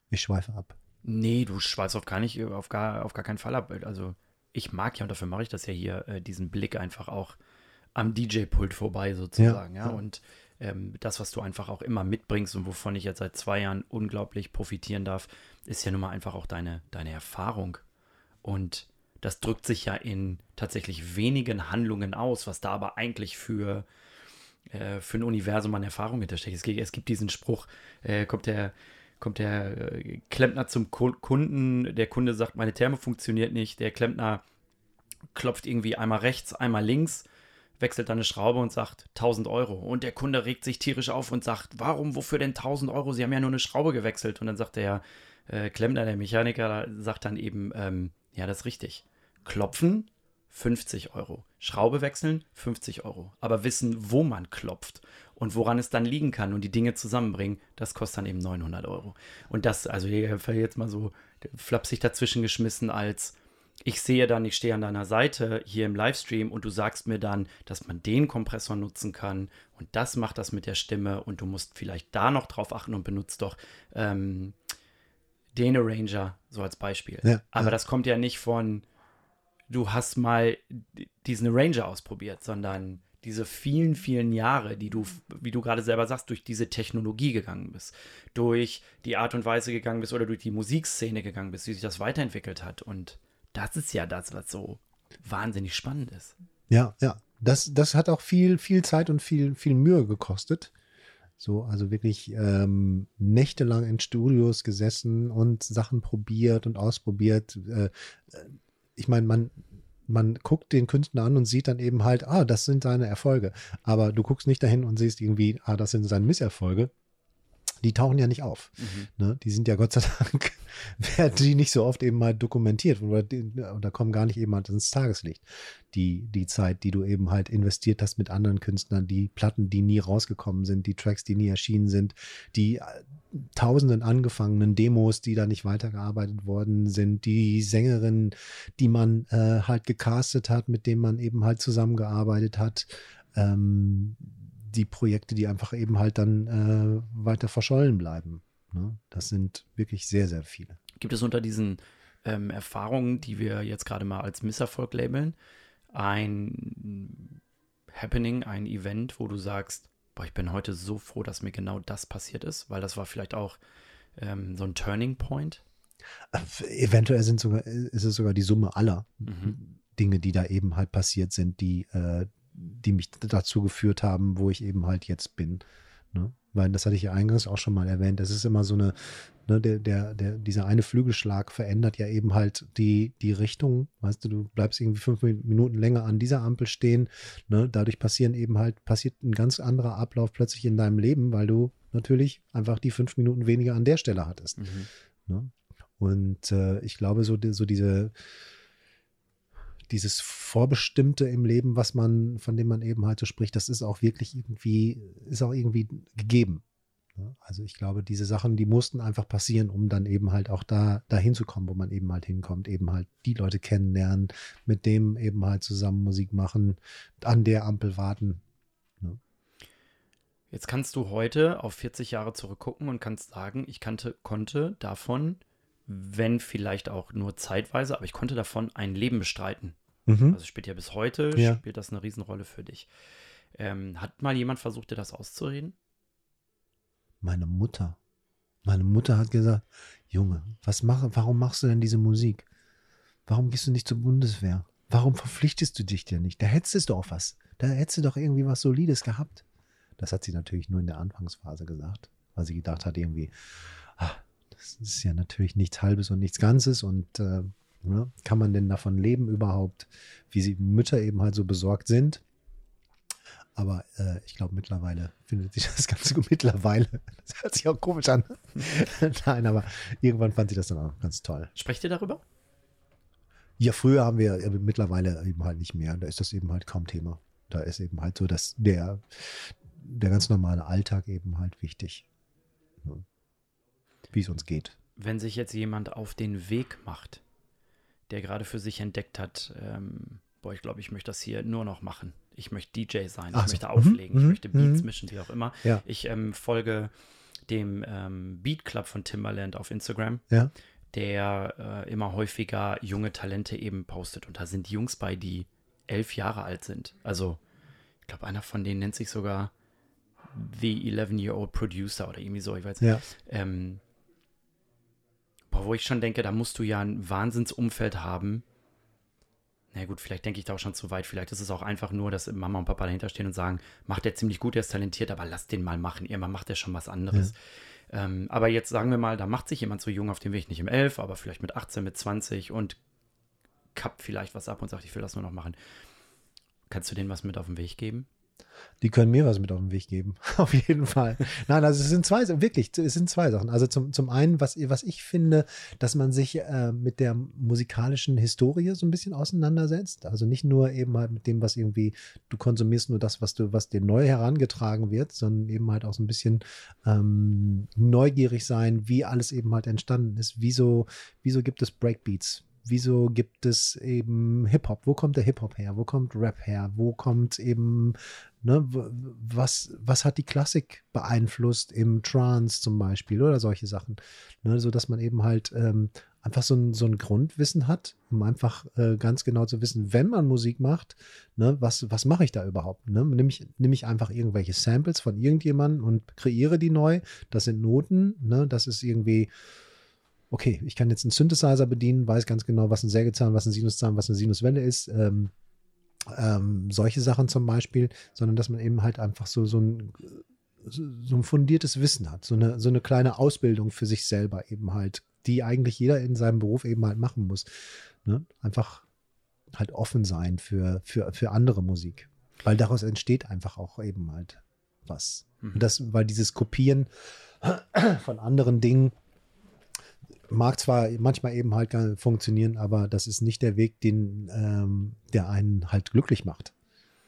Ich schweife ab. Nee, du schweifst auf gar nicht, auf gar, auf gar keinen Fall ab. Also ich mag ja, und dafür mache ich das ja hier, äh, diesen Blick einfach auch am DJ-Pult vorbei sozusagen, ja. Ja. Und ähm, das, was du einfach auch immer mitbringst und wovon ich jetzt seit zwei Jahren unglaublich profitieren darf, ist ja nun mal einfach auch deine, deine Erfahrung. Und das drückt sich ja in tatsächlich wenigen Handlungen aus, was da aber eigentlich für, äh, für ein Universum an Erfahrung hintersteckt. Es, gibt- es gibt diesen Spruch, äh, kommt der, kommt der äh, Klempner zum Ku- Kunden, der Kunde sagt, meine Therme funktioniert nicht, der Klempner klopft irgendwie einmal rechts, einmal links, wechselt dann eine Schraube und sagt 1000 Euro. Und der Kunde regt sich tierisch auf und sagt, warum, wofür denn 1000 Euro? Sie haben ja nur eine Schraube gewechselt. Und dann sagt der äh, Klempner, der Mechaniker, sagt dann eben, ähm, ja, das ist richtig. Klopfen, 50 Euro. Schraube wechseln, 50 Euro. Aber wissen, wo man klopft und woran es dann liegen kann und die Dinge zusammenbringen, das kostet dann eben 900 Euro. Und das, also hier jetzt mal so flapsig dazwischen geschmissen als ich sehe dann, ich stehe an deiner Seite hier im Livestream und du sagst mir dann, dass man den Kompressor nutzen kann und das macht das mit der Stimme und du musst vielleicht da noch drauf achten und benutzt doch ähm, den Arranger so als Beispiel. Ja, Aber ja. das kommt ja nicht von, du hast mal diesen Arranger ausprobiert, sondern diese vielen, vielen Jahre, die du, wie du gerade selber sagst, durch diese Technologie gegangen bist, durch die Art und Weise gegangen bist oder durch die Musikszene gegangen bist, wie sich das weiterentwickelt hat. Und das ist ja das, was so wahnsinnig spannend ist. Ja, ja. Das, das hat auch viel, viel Zeit und viel, viel Mühe gekostet. So, also wirklich ähm, nächtelang in Studios gesessen und Sachen probiert und ausprobiert. Äh, äh, ich meine, man, man guckt den Künstler an und sieht dann eben halt, ah, das sind seine Erfolge. Aber du guckst nicht dahin und siehst irgendwie, ah, das sind seine Misserfolge. Die tauchen ja nicht auf. Ne? Die sind ja Gott sei Dank, werden die nicht so oft eben mal dokumentiert oder, oder kommen gar nicht eben halt ins Tageslicht. Die, die Zeit, die du eben halt investiert hast mit anderen Künstlern, die Platten, die nie rausgekommen sind, die Tracks, die nie erschienen sind, die äh, tausenden angefangenen Demos, die da nicht weitergearbeitet worden sind, die Sängerinnen, die man äh, halt gecastet hat, mit denen man eben halt zusammengearbeitet hat, ähm, die Projekte, die einfach eben halt dann äh, weiter verschollen bleiben. Ne? Das sind wirklich sehr, sehr viele. Gibt es unter diesen ähm, Erfahrungen, die wir jetzt gerade mal als Misserfolg labeln, ein Happening, ein Event, wo du sagst, boah, ich bin heute so froh, dass mir genau das passiert ist, weil das war vielleicht auch ähm, so ein Turning Point? Äh, eventuell sind sogar, ist es sogar die Summe aller mhm. Dinge, die da eben halt passiert sind, die, äh, die mich dazu geführt haben, wo ich eben halt jetzt bin. Ne? Weil das hatte ich ja eingangs auch schon mal erwähnt. Das ist immer so eine, ne, der, der, der, dieser eine Flügelschlag verändert ja eben halt die, die Richtung. Weißt du, du bleibst irgendwie fünf Minuten länger an dieser Ampel stehen. Ne? Dadurch passieren eben halt, passiert ein ganz anderer Ablauf plötzlich in deinem Leben, weil du natürlich einfach die fünf Minuten weniger an der Stelle hattest. Mhm. Ne? Und äh, ich glaube, so, so diese, dieses Vorbestimmte im Leben, was man, von dem man eben halt so spricht, das ist auch wirklich irgendwie, ist auch irgendwie gegeben. Also ich glaube, diese Sachen, die mussten einfach passieren, um dann eben halt auch da dahin zu kommen, wo man eben halt hinkommt, eben halt die Leute kennenlernen, mit dem eben halt zusammen Musik machen, an der Ampel warten. Ne? Jetzt kannst du heute auf 40 Jahre zurückgucken und kannst sagen, ich kannte, konnte davon wenn vielleicht auch nur zeitweise, aber ich konnte davon ein Leben bestreiten. Mhm. Also spielt ja bis heute, ja. spielt das eine Riesenrolle für dich. Ähm, hat mal jemand versucht, dir das auszureden? Meine Mutter. Meine Mutter hat gesagt, Junge, was mach, warum machst du denn diese Musik? Warum gehst du nicht zur Bundeswehr? Warum verpflichtest du dich dir nicht? Da hättest du auch was. Da hättest du doch irgendwie was Solides gehabt. Das hat sie natürlich nur in der Anfangsphase gesagt, weil sie gedacht hat, irgendwie, das ist ja natürlich nichts Halbes und nichts Ganzes und äh, ne, kann man denn davon leben überhaupt, wie sie Mütter eben halt so besorgt sind. Aber äh, ich glaube, mittlerweile findet sich das Ganze gut. Mittlerweile, das hört sich auch komisch an. Nein, aber irgendwann fand sie das dann auch ganz toll. Sprecht ihr darüber? Ja, früher haben wir ja, mittlerweile eben halt nicht mehr. Da ist das eben halt kaum Thema. Da ist eben halt so, dass der, der ganz normale Alltag eben halt wichtig wie es uns geht. Wenn sich jetzt jemand auf den Weg macht, der gerade für sich entdeckt hat, ähm, boah, ich glaube, ich möchte das hier nur noch machen. Ich möchte DJ sein, ich Ach möchte so. auflegen, mhm. ich möchte Beats mhm. mischen, wie auch immer. Ja. Ich ähm, folge dem ähm, Beat Club von Timbaland auf Instagram. Ja. Der äh, immer häufiger junge Talente eben postet. Und da sind Jungs bei, die elf Jahre alt sind. Also, ich glaube, einer von denen nennt sich sogar The 11-Year-Old Producer oder irgendwie so, ich weiß nicht. Ja. Ähm, boah, wo ich schon denke, da musst du ja ein Wahnsinnsumfeld haben. Na gut, vielleicht denke ich da auch schon zu weit. Vielleicht ist es auch einfach nur, dass Mama und Papa dahinter stehen und sagen, macht der ziemlich gut, der ist talentiert, aber lass den mal machen. Irgendwann macht der schon was anderes. Ja. Ähm, aber jetzt sagen wir mal, da macht sich jemand so jung auf dem Weg, nicht im 11, aber vielleicht mit 18, mit 20 und kappt vielleicht was ab und sagt, ich will das nur noch machen. Kannst du denen was mit auf den Weg geben? Die können mir was mit auf den Weg geben. auf jeden Fall. Nein, also es sind zwei, wirklich, es sind zwei Sachen. Also zum, zum einen, was, was ich finde, dass man sich äh, mit der musikalischen Historie so ein bisschen auseinandersetzt. Also nicht nur eben halt mit dem, was irgendwie du konsumierst, nur das, was du, was dir neu herangetragen wird, sondern eben halt auch so ein bisschen ähm, neugierig sein, wie alles eben halt entstanden ist. Wieso, wieso gibt es Breakbeats? Wieso gibt es eben Hip-Hop? Wo kommt der Hip-Hop her? Wo kommt Rap her? Wo kommt eben, ne, was, was hat die Klassik beeinflusst im Trance zum Beispiel oder solche Sachen? Ne, so dass man eben halt ähm, einfach so ein, so ein Grundwissen hat, um einfach äh, ganz genau zu wissen, wenn man Musik macht, ne, was, was mache ich da überhaupt? Ne? Nimm, ich, nimm ich einfach irgendwelche Samples von irgendjemandem und kreiere die neu. Das sind Noten, ne? das ist irgendwie okay, ich kann jetzt einen Synthesizer bedienen, weiß ganz genau, was ein Sägezahn, was ein Sinuszahn, was eine Sinuswelle ist. Ähm, ähm, solche Sachen zum Beispiel, sondern dass man eben halt einfach so, so ein so ein fundiertes Wissen hat, so eine, so eine kleine Ausbildung für sich selber eben halt, die eigentlich jeder in seinem Beruf eben halt machen muss. Ne? Einfach halt offen sein für, für, für andere Musik. Weil daraus entsteht einfach auch eben halt was. Mhm. Das, weil dieses Kopieren von anderen Dingen mag zwar manchmal eben halt funktionieren, aber das ist nicht der Weg, den, ähm, der einen halt glücklich macht.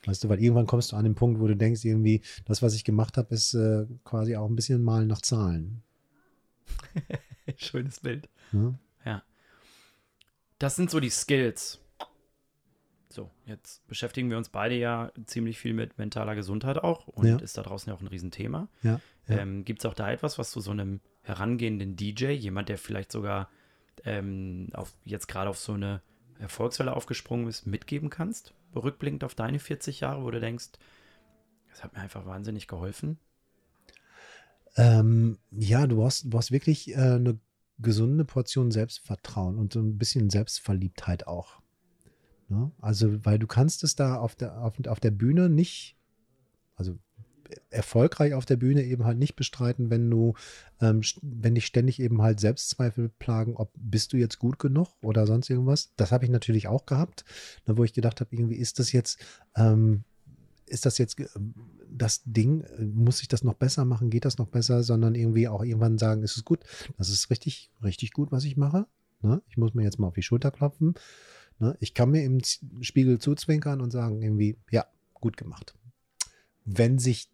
Weißt du, weil irgendwann kommst du an den Punkt, wo du denkst, irgendwie, das, was ich gemacht habe, ist äh, quasi auch ein bisschen mal nach Zahlen. Schönes Bild. Ja? ja. Das sind so die Skills. So, jetzt beschäftigen wir uns beide ja ziemlich viel mit mentaler Gesundheit auch und Ja. ist da draußen ja auch ein Riesenthema. Ja, ja. Ähm, Gibt es auch da etwas, was du so einem herangehenden DJ, jemand, der vielleicht sogar ähm, auf, jetzt gerade auf so eine Erfolgswelle aufgesprungen ist, mitgeben kannst? Rückblickend auf deine 40 Jahre, wo du denkst, das hat mir einfach wahnsinnig geholfen. Ähm, ja, du brauchst, du brauchst wirklich äh, eine gesunde Portion Selbstvertrauen und so ein bisschen Selbstverliebtheit auch. Ne? Also, weil du kannst es da auf der, auf, auf der Bühne nicht, also erfolgreich auf der Bühne eben halt nicht bestreiten, wenn du, ähm, wenn dich ständig eben halt Selbstzweifel plagen, ob bist du jetzt gut genug oder sonst irgendwas. Das habe ich natürlich auch gehabt, ne, wo ich gedacht habe, irgendwie ist das jetzt, ähm, ist das jetzt ge- das Ding, äh, muss ich das noch besser machen, geht das noch besser, sondern irgendwie auch irgendwann sagen, ist es gut, das ist richtig, richtig gut, was ich mache. Ne? Ich muss mir jetzt mal auf die Schulter klopfen. Ne? Ich kann mir im Spiegel zuzwinkern und sagen, irgendwie, ja, gut gemacht. Wenn sich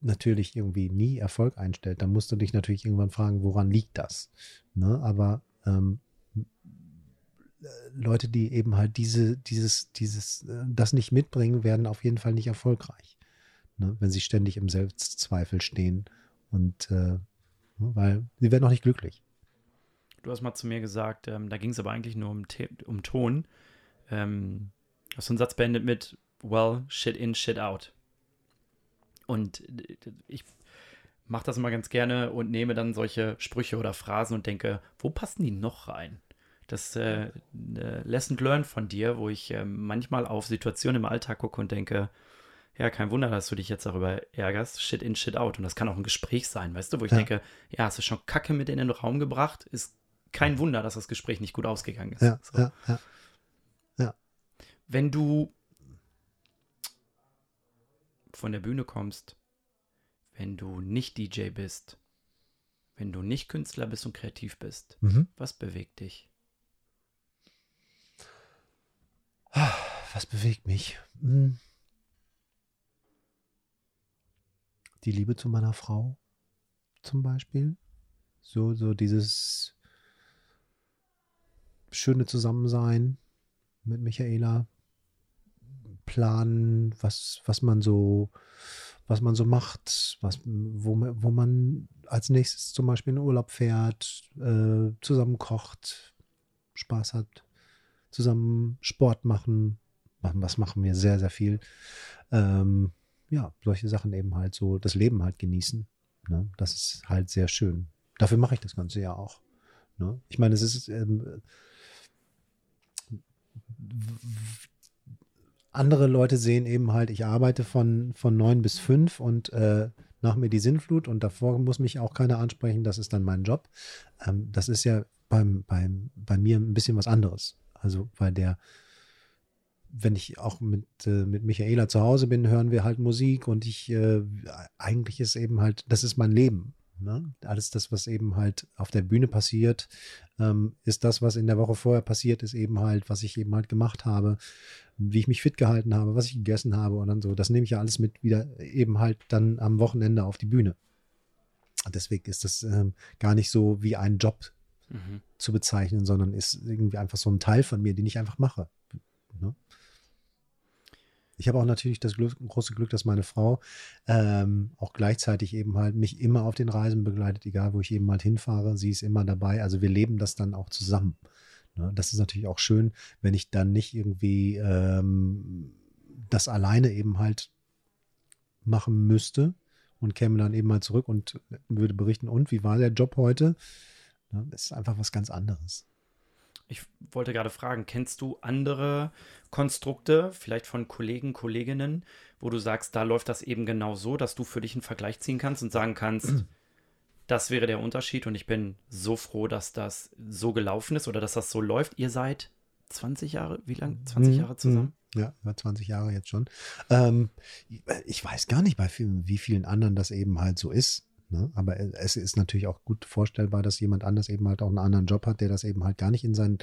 natürlich irgendwie nie Erfolg einstellt, dann musst du dich natürlich irgendwann fragen, woran liegt das? Ne? Aber ähm, äh, Leute, die eben halt diese, dieses, dieses, äh, das nicht mitbringen, werden auf jeden Fall nicht erfolgreich. Ne? Wenn sie ständig im Selbstzweifel stehen und äh, ne? weil sie werden auch nicht glücklich. Du hast mal zu mir gesagt, ähm, da ging es aber eigentlich nur um, um Ton. Ähm, so einen Satz beendet mit Well, shit in, shit out. Und äh, ich mache das immer ganz gerne und nehme dann solche Sprüche oder Phrasen und denke, wo passen die noch rein? Das äh, Lesson learned von dir, wo ich äh, manchmal auf Situationen im Alltag gucke und denke, ja, kein Wunder, dass du dich jetzt darüber ärgerst. Shit in, shit out. Und das kann auch ein Gespräch sein, weißt du, wo ich Ja. denke, ja, hast du schon Kacke mit in den Raum gebracht? Ist kein Wunder, dass das Gespräch nicht gut ausgegangen ist. Ja, So. ja, ja. Wenn du von der Bühne kommst, wenn du nicht DJ bist, wenn du nicht Künstler bist und kreativ bist, Mhm. was bewegt dich? Was bewegt mich? Hm. Die Liebe zu meiner Frau zum Beispiel. So, so dieses schöne Zusammensein mit Michaela. Planen, was, was man so, was man so macht, was, wo, man- wo man als nächstes zum Beispiel in Urlaub fährt, äh, zusammen kocht, Spaß hat, zusammen Sport machen. Machen- Was machen wir sehr, sehr viel. Ähm, ja, solche Sachen eben halt so, das Leben halt genießen. Ne? Das ist halt sehr schön. Dafür mache ich das Ganze ja auch. Ne? Ich meine, es ist ähm, andere Leute sehen eben halt, ich arbeite von, von neun bis fünf und äh, nach mir die Sinnflut und davor muss mich auch keiner ansprechen, das ist dann mein Job. Ähm, das ist ja beim, beim, bei mir ein bisschen was anderes. Also weil der, wenn ich auch mit, äh, mit Michaela zu Hause bin, hören wir halt Musik und ich, äh, eigentlich ist eben halt, das ist mein Leben. Ne? Alles das, was eben halt auf der Bühne passiert, ähm, ist das, was in der Woche vorher passiert ist, eben halt, was ich eben halt gemacht habe, wie ich mich fit gehalten habe, was ich gegessen habe und dann so. Das nehme ich ja alles mit wieder eben halt dann am Wochenende auf die Bühne. Deswegen ist das ähm, gar nicht so wie ein Job Mhm. zu bezeichnen, sondern ist irgendwie einfach so ein Teil von mir, den ich einfach mache. Ich habe auch natürlich das Glück, große Glück, dass meine Frau ähm, auch gleichzeitig eben halt mich immer auf den Reisen begleitet, egal wo ich eben halt hinfahre. Sie ist immer dabei. Also wir leben das dann auch zusammen. Ne? Das ist natürlich auch schön, wenn ich dann nicht irgendwie ähm, das alleine eben halt machen müsste und käme dann eben mal zurück und würde berichten, und wie war der Job heute? Ne? Das ist einfach was ganz anderes. Ich wollte gerade fragen, kennst du andere Konstrukte, vielleicht von Kollegen, Kolleginnen, wo du sagst, da läuft das eben genau so, dass du für dich einen Vergleich ziehen kannst und sagen kannst, das wäre der Unterschied und ich bin so froh, dass das so gelaufen ist oder dass das so läuft. Ihr seid 20 Jahre, wie lang? 20 Mhm, Jahre zusammen? mhm. Ja, über 20 Jahre jetzt schon. Ähm, ich weiß gar nicht, bei vielen, wie vielen anderen das eben halt so ist. Ne? Aber es ist natürlich auch gut vorstellbar, dass jemand anders eben halt auch einen anderen Job hat, der das eben halt gar nicht in sein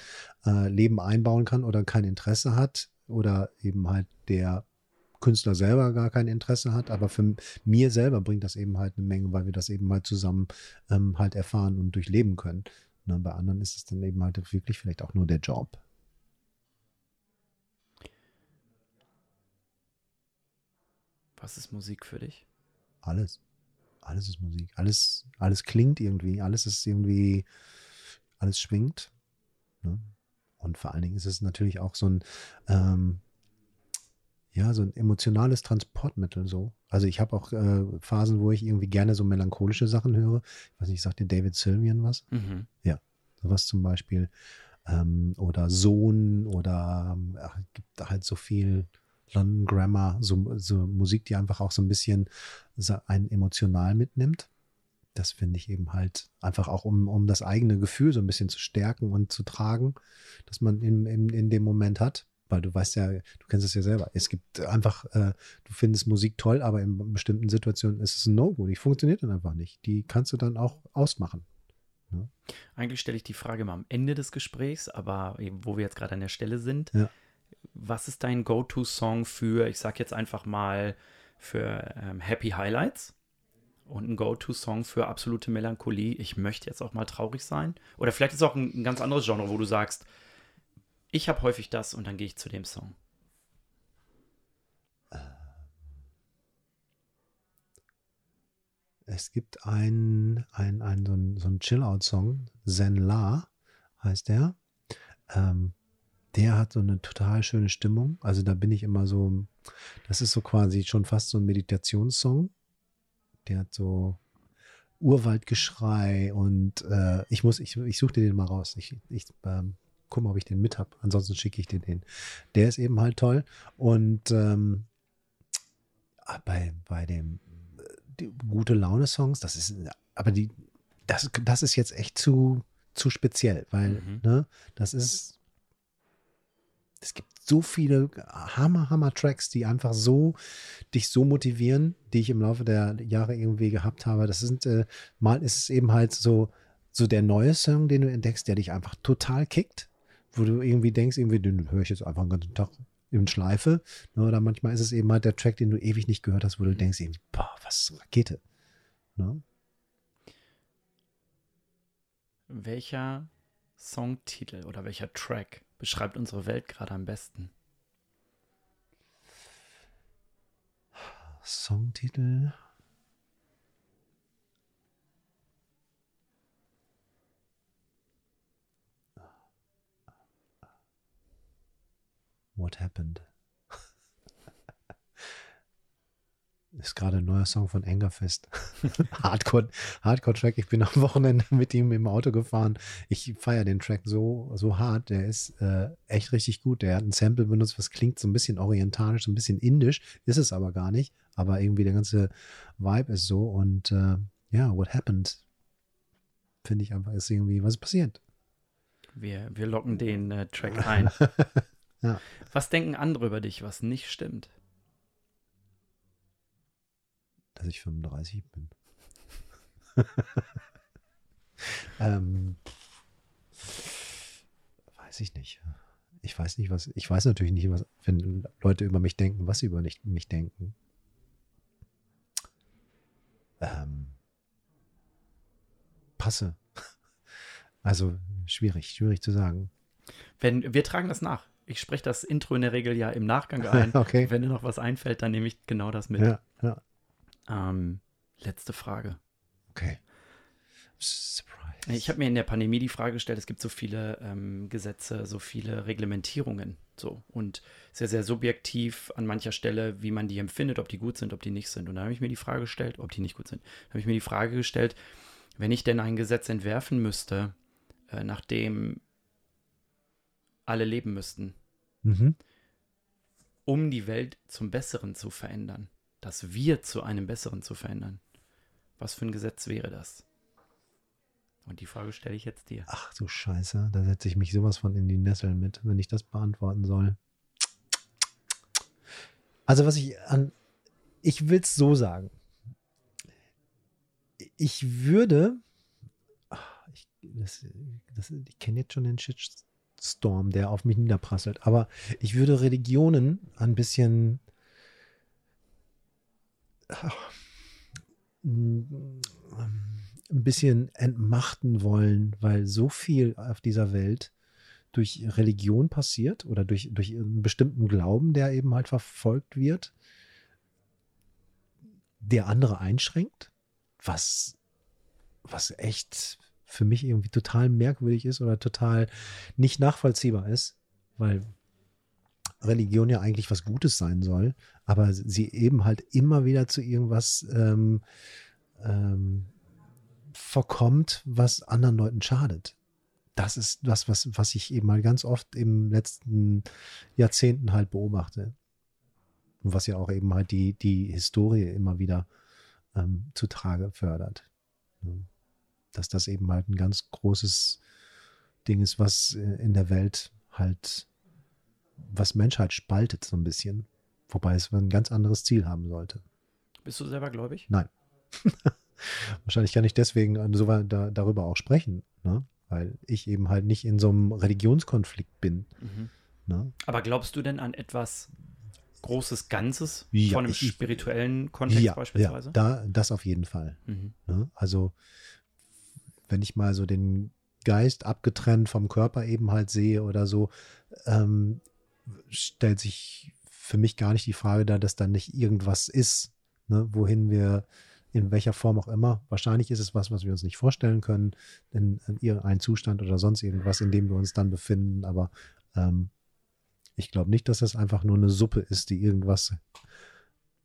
äh, Leben einbauen kann oder kein Interesse hat oder eben halt der Künstler selber gar kein Interesse hat. Aber für mir selber bringt das eben halt eine Menge, weil wir das eben halt zusammen ähm, halt erfahren und durchleben können. Ne? Bei anderen ist es dann eben halt wirklich vielleicht auch nur der Job. Was ist Musik für dich? Alles. Alles ist Musik. Alles, alles klingt irgendwie. Alles ist irgendwie, alles schwingt. Ne? Und vor allen Dingen ist es natürlich auch so ein, ähm, ja, so ein emotionales Transportmittel so. Also ich habe auch äh, Phasen, wo ich irgendwie gerne so melancholische Sachen höre. Ich weiß nicht, sagt dir David Sylvian was? Mhm. Ja, sowas zum Beispiel. Ähm, oder Sohn oder ach, gibt halt so viel London Grammar, so, so Musik, die einfach auch so ein bisschen einen emotional mitnimmt. Das finde ich eben halt einfach auch, um, um das eigene Gefühl so ein bisschen zu stärken und zu tragen, dass man in, in, in dem Moment hat weil du weißt ja, du kennst es ja selber. Es gibt einfach, äh, du findest Musik toll, aber in bestimmten Situationen ist es ein No-Go. Die funktioniert dann einfach nicht. Die kannst du dann auch ausmachen. Ne? Eigentlich stelle ich die Frage mal am Ende des Gesprächs, aber wo wir jetzt gerade an der Stelle sind, ja. Was ist dein Go-To-Song für, ich sag jetzt einfach mal, für ähm, Happy Highlights? und ein Go-To-Song für absolute Melancholie. Ich möchte jetzt auch mal traurig sein. Oder vielleicht ist es auch ein, ein ganz anderes Genre, wo du sagst, ich habe häufig das und dann gehe ich zu dem Song. Es gibt einen, einen, einen, so einen Chill-Out-Song, Zen La heißt der. Ähm, der hat so eine total schöne Stimmung. Also da bin ich immer so, das ist so quasi schon fast so ein Meditationssong. Der hat so Urwaldgeschrei und äh, ich muss, ich, ich suche dir den mal raus. Ich, ich ähm, guck mal, ob ich den mit habe. Ansonsten schicke ich dir den. Der ist eben halt toll. Und ähm, ah, bei, bei dem äh, gute Laune-Songs, das ist, aber die, das, das ist jetzt echt zu, zu speziell, weil, mhm. ne, das ist, es gibt so viele Hammer, Hammer Tracks, die einfach so dich so motivieren, die ich im Laufe der Jahre irgendwie gehabt habe. Das sind, äh, mal ist es eben halt so, so der neue Song, den du entdeckst, der dich einfach total kickt wo du irgendwie denkst, irgendwie, den höre ich jetzt einfach den ganzen Tag in Schleife. Ne? Oder manchmal ist es eben halt der Track, den du ewig nicht gehört hast, wo du mhm. denkst, irgendwie, boah, was ist Rakete. Ne? Welcher Songtitel oder welcher Track beschreibt unsere Welt gerade am besten? Songtitel. What Happened. Ist gerade ein neuer Song von Engerfest. Hardcore, Hardcore-Track. Ich bin am Wochenende mit ihm im Auto gefahren. Ich feiere den Track so, so hart. Der ist äh, echt richtig gut. Der hat ein Sample benutzt, was klingt so ein bisschen orientalisch, so ein bisschen indisch. Ist es aber gar nicht. Aber irgendwie der ganze Vibe ist so. Und äh, ja, What Happened? Finde ich einfach, ist irgendwie, was ist passiert? Wir, wir locken den äh, Track ein. Ja. Was denken andere über dich, was nicht stimmt? Dass ich 35 bin. ähm, weiß ich nicht. Ich weiß nicht, was. Ich weiß natürlich nicht, was, wenn Leute über mich denken, was sie über mich, mich denken. Ähm, passe. Also schwierig, schwierig zu sagen. Wenn wir tragen das nach. Ich spreche das Intro in der Regel ja im Nachgang ein. okay. Wenn dir noch was einfällt, dann nehme ich genau das mit. Ja, ja. Ähm, letzte Frage. Okay. Surprise. Ich habe mir in der Pandemie die Frage gestellt, es gibt so viele ähm, Gesetze, so viele Reglementierungen. So und sehr, sehr subjektiv an mancher Stelle, wie man die empfindet, ob die gut sind, ob die nicht sind. Und da habe ich mir die Frage gestellt, ob die nicht gut sind. Da habe ich mir die Frage gestellt, wenn ich denn ein Gesetz entwerfen müsste, äh, nachdem alle leben müssten, mhm. um die Welt zum Besseren zu verändern, das Wir zu einem Besseren zu verändern. Was für ein Gesetz wäre das? Und die Frage stelle ich jetzt dir. Ach du Scheiße, da setze ich mich sowas von in die Nesseln mit, wenn ich das beantworten soll. Also was ich an, ich will es so sagen. Ich würde, ich, das, das, ich kenne jetzt schon den Shit, Storm, der auf mich niederprasselt. Aber ich würde Religionen ein bisschen ein bisschen entmachten wollen, weil so viel auf dieser Welt durch Religion passiert oder durch, durch einen bestimmten Glauben, der eben halt verfolgt wird, der andere einschränkt, was, was echt für mich irgendwie total merkwürdig ist oder total nicht nachvollziehbar ist, weil Religion ja eigentlich was Gutes sein soll, aber sie eben halt immer wieder zu irgendwas ähm, ähm, verkommt, was anderen Leuten schadet. Das ist das, was, was ich eben mal ganz oft im letzten Jahrzehnten halt beobachte. Und was ja auch eben halt die, die Historie immer wieder ähm, zutage fördert. Dass das eben halt ein ganz großes Ding ist, was äh, in der Welt halt, was Menschheit spaltet so ein bisschen. Wobei es ein ganz anderes Ziel haben sollte. Bist du selber gläubig? Nein. Wahrscheinlich kann ich deswegen so da, darüber auch sprechen, ne? weil ich eben halt nicht in so einem Religionskonflikt bin. Mhm. Ne? Aber glaubst du denn an etwas großes Ganzes ja, von einem ich, spirituellen Kontext ja, beispielsweise? Ja, da, das auf jeden Fall. Mhm. Ne? Also wenn ich mal so den Geist abgetrennt vom Körper eben halt sehe oder so, ähm, stellt sich für mich gar nicht die Frage da, dass da nicht irgendwas ist, ne? wohin wir in welcher Form auch immer. Wahrscheinlich ist es was, was wir uns nicht vorstellen können, in, in irgendein Zustand oder sonst irgendwas, in dem wir uns dann befinden. Aber ähm, ich glaube nicht, dass das einfach nur eine Suppe ist, die irgendwas,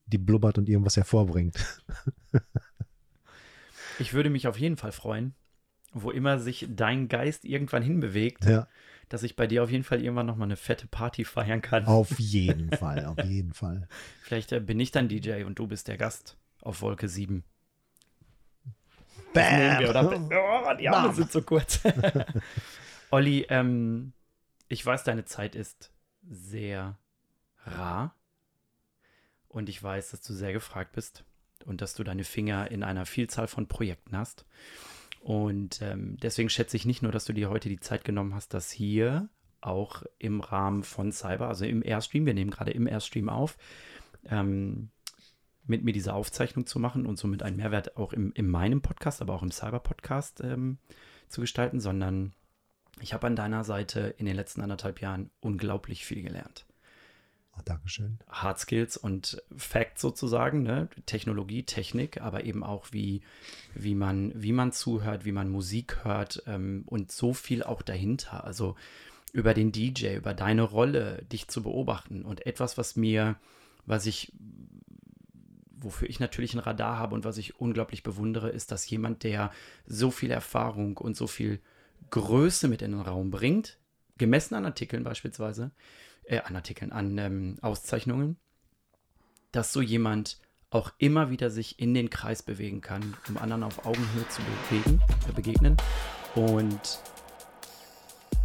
die blubbert und irgendwas hervorbringt. ich würde mich auf jeden Fall freuen, wo immer sich dein Geist irgendwann hinbewegt, ja. Dass ich bei dir auf jeden Fall irgendwann nochmal eine fette Party feiern kann. Auf jeden Fall, auf jeden Fall. Vielleicht äh, bin ich dann DJ und du bist der Gast auf Wolke 7. Bam. Wir, oder? Oh, die Arme sind so kurz. Olli, ähm, ich weiß, deine Zeit ist sehr rar. Und ich weiß, dass du sehr gefragt bist und dass du deine Finger in einer Vielzahl von Projekten hast. Und ähm, deswegen schätze ich nicht nur, dass du dir heute die Zeit genommen hast, das hier auch im Rahmen von Cyber, also im Airstream, wir nehmen gerade im Airstream auf, ähm, mit mir diese Aufzeichnung zu machen und somit einen Mehrwert auch im, in meinem Podcast, aber auch im Cyber-Podcast ähm, zu gestalten, sondern ich habe an deiner Seite in den letzten anderthalb Jahren unglaublich viel gelernt. Oh, Dankeschön. Hard Skills und Facts sozusagen, ne? Technologie, Technik, aber eben auch wie, wie, man, wie man zuhört, wie man Musik hört ähm, und so viel auch dahinter. Also über den DJ, über deine Rolle, dich zu beobachten und etwas, was mir, was ich wofür ich natürlich ein Radar habe und was ich unglaublich bewundere, ist, dass jemand, der so viel Erfahrung und so viel Größe mit in den Raum bringt, gemessen an Artikeln beispielsweise, äh, an Artikeln, an ähm, Auszeichnungen, dass so jemand auch immer wieder sich in den Kreis bewegen kann, um anderen auf Augenhöhe zu bewegen, äh, begegnen und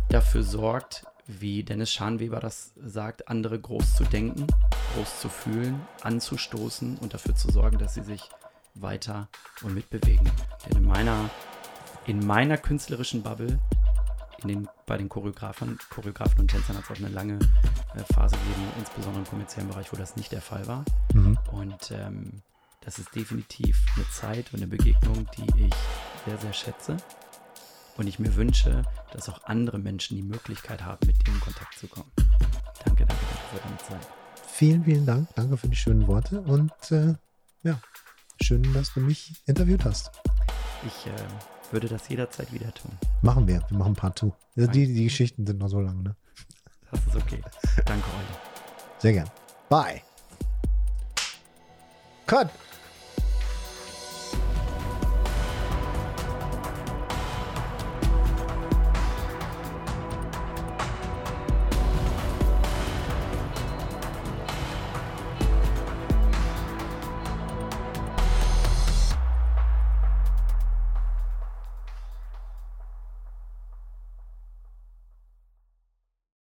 dafür sorgt, wie Dennis Schanweber das sagt, andere groß zu denken, groß zu fühlen, anzustoßen und dafür zu sorgen, dass sie sich weiter und mitbewegen. Denn in meiner in meiner künstlerischen Bubble, in den, bei den Choreografen, Choreografen und Tänzern hat es auch eine lange Phase gegeben, insbesondere im kommerziellen Bereich, wo das nicht der Fall war. Mhm. Und ähm, das ist definitiv eine Zeit und eine Begegnung, die ich sehr, sehr schätze. Und ich mir wünsche, dass auch andere Menschen die Möglichkeit haben, mit dir in Kontakt zu kommen. Danke, danke, danke für deine Zeit. Vielen, vielen Dank. Danke für die schönen Worte und äh, ja, schön, dass du mich interviewt hast. Ich äh, würde das jederzeit wieder tun. Machen wir. Wir machen Part 2. Ja, die, die Geschichten sind noch so lang, ne? Das ist okay. Danke, Olli. Sehr gern. Bye. Cut.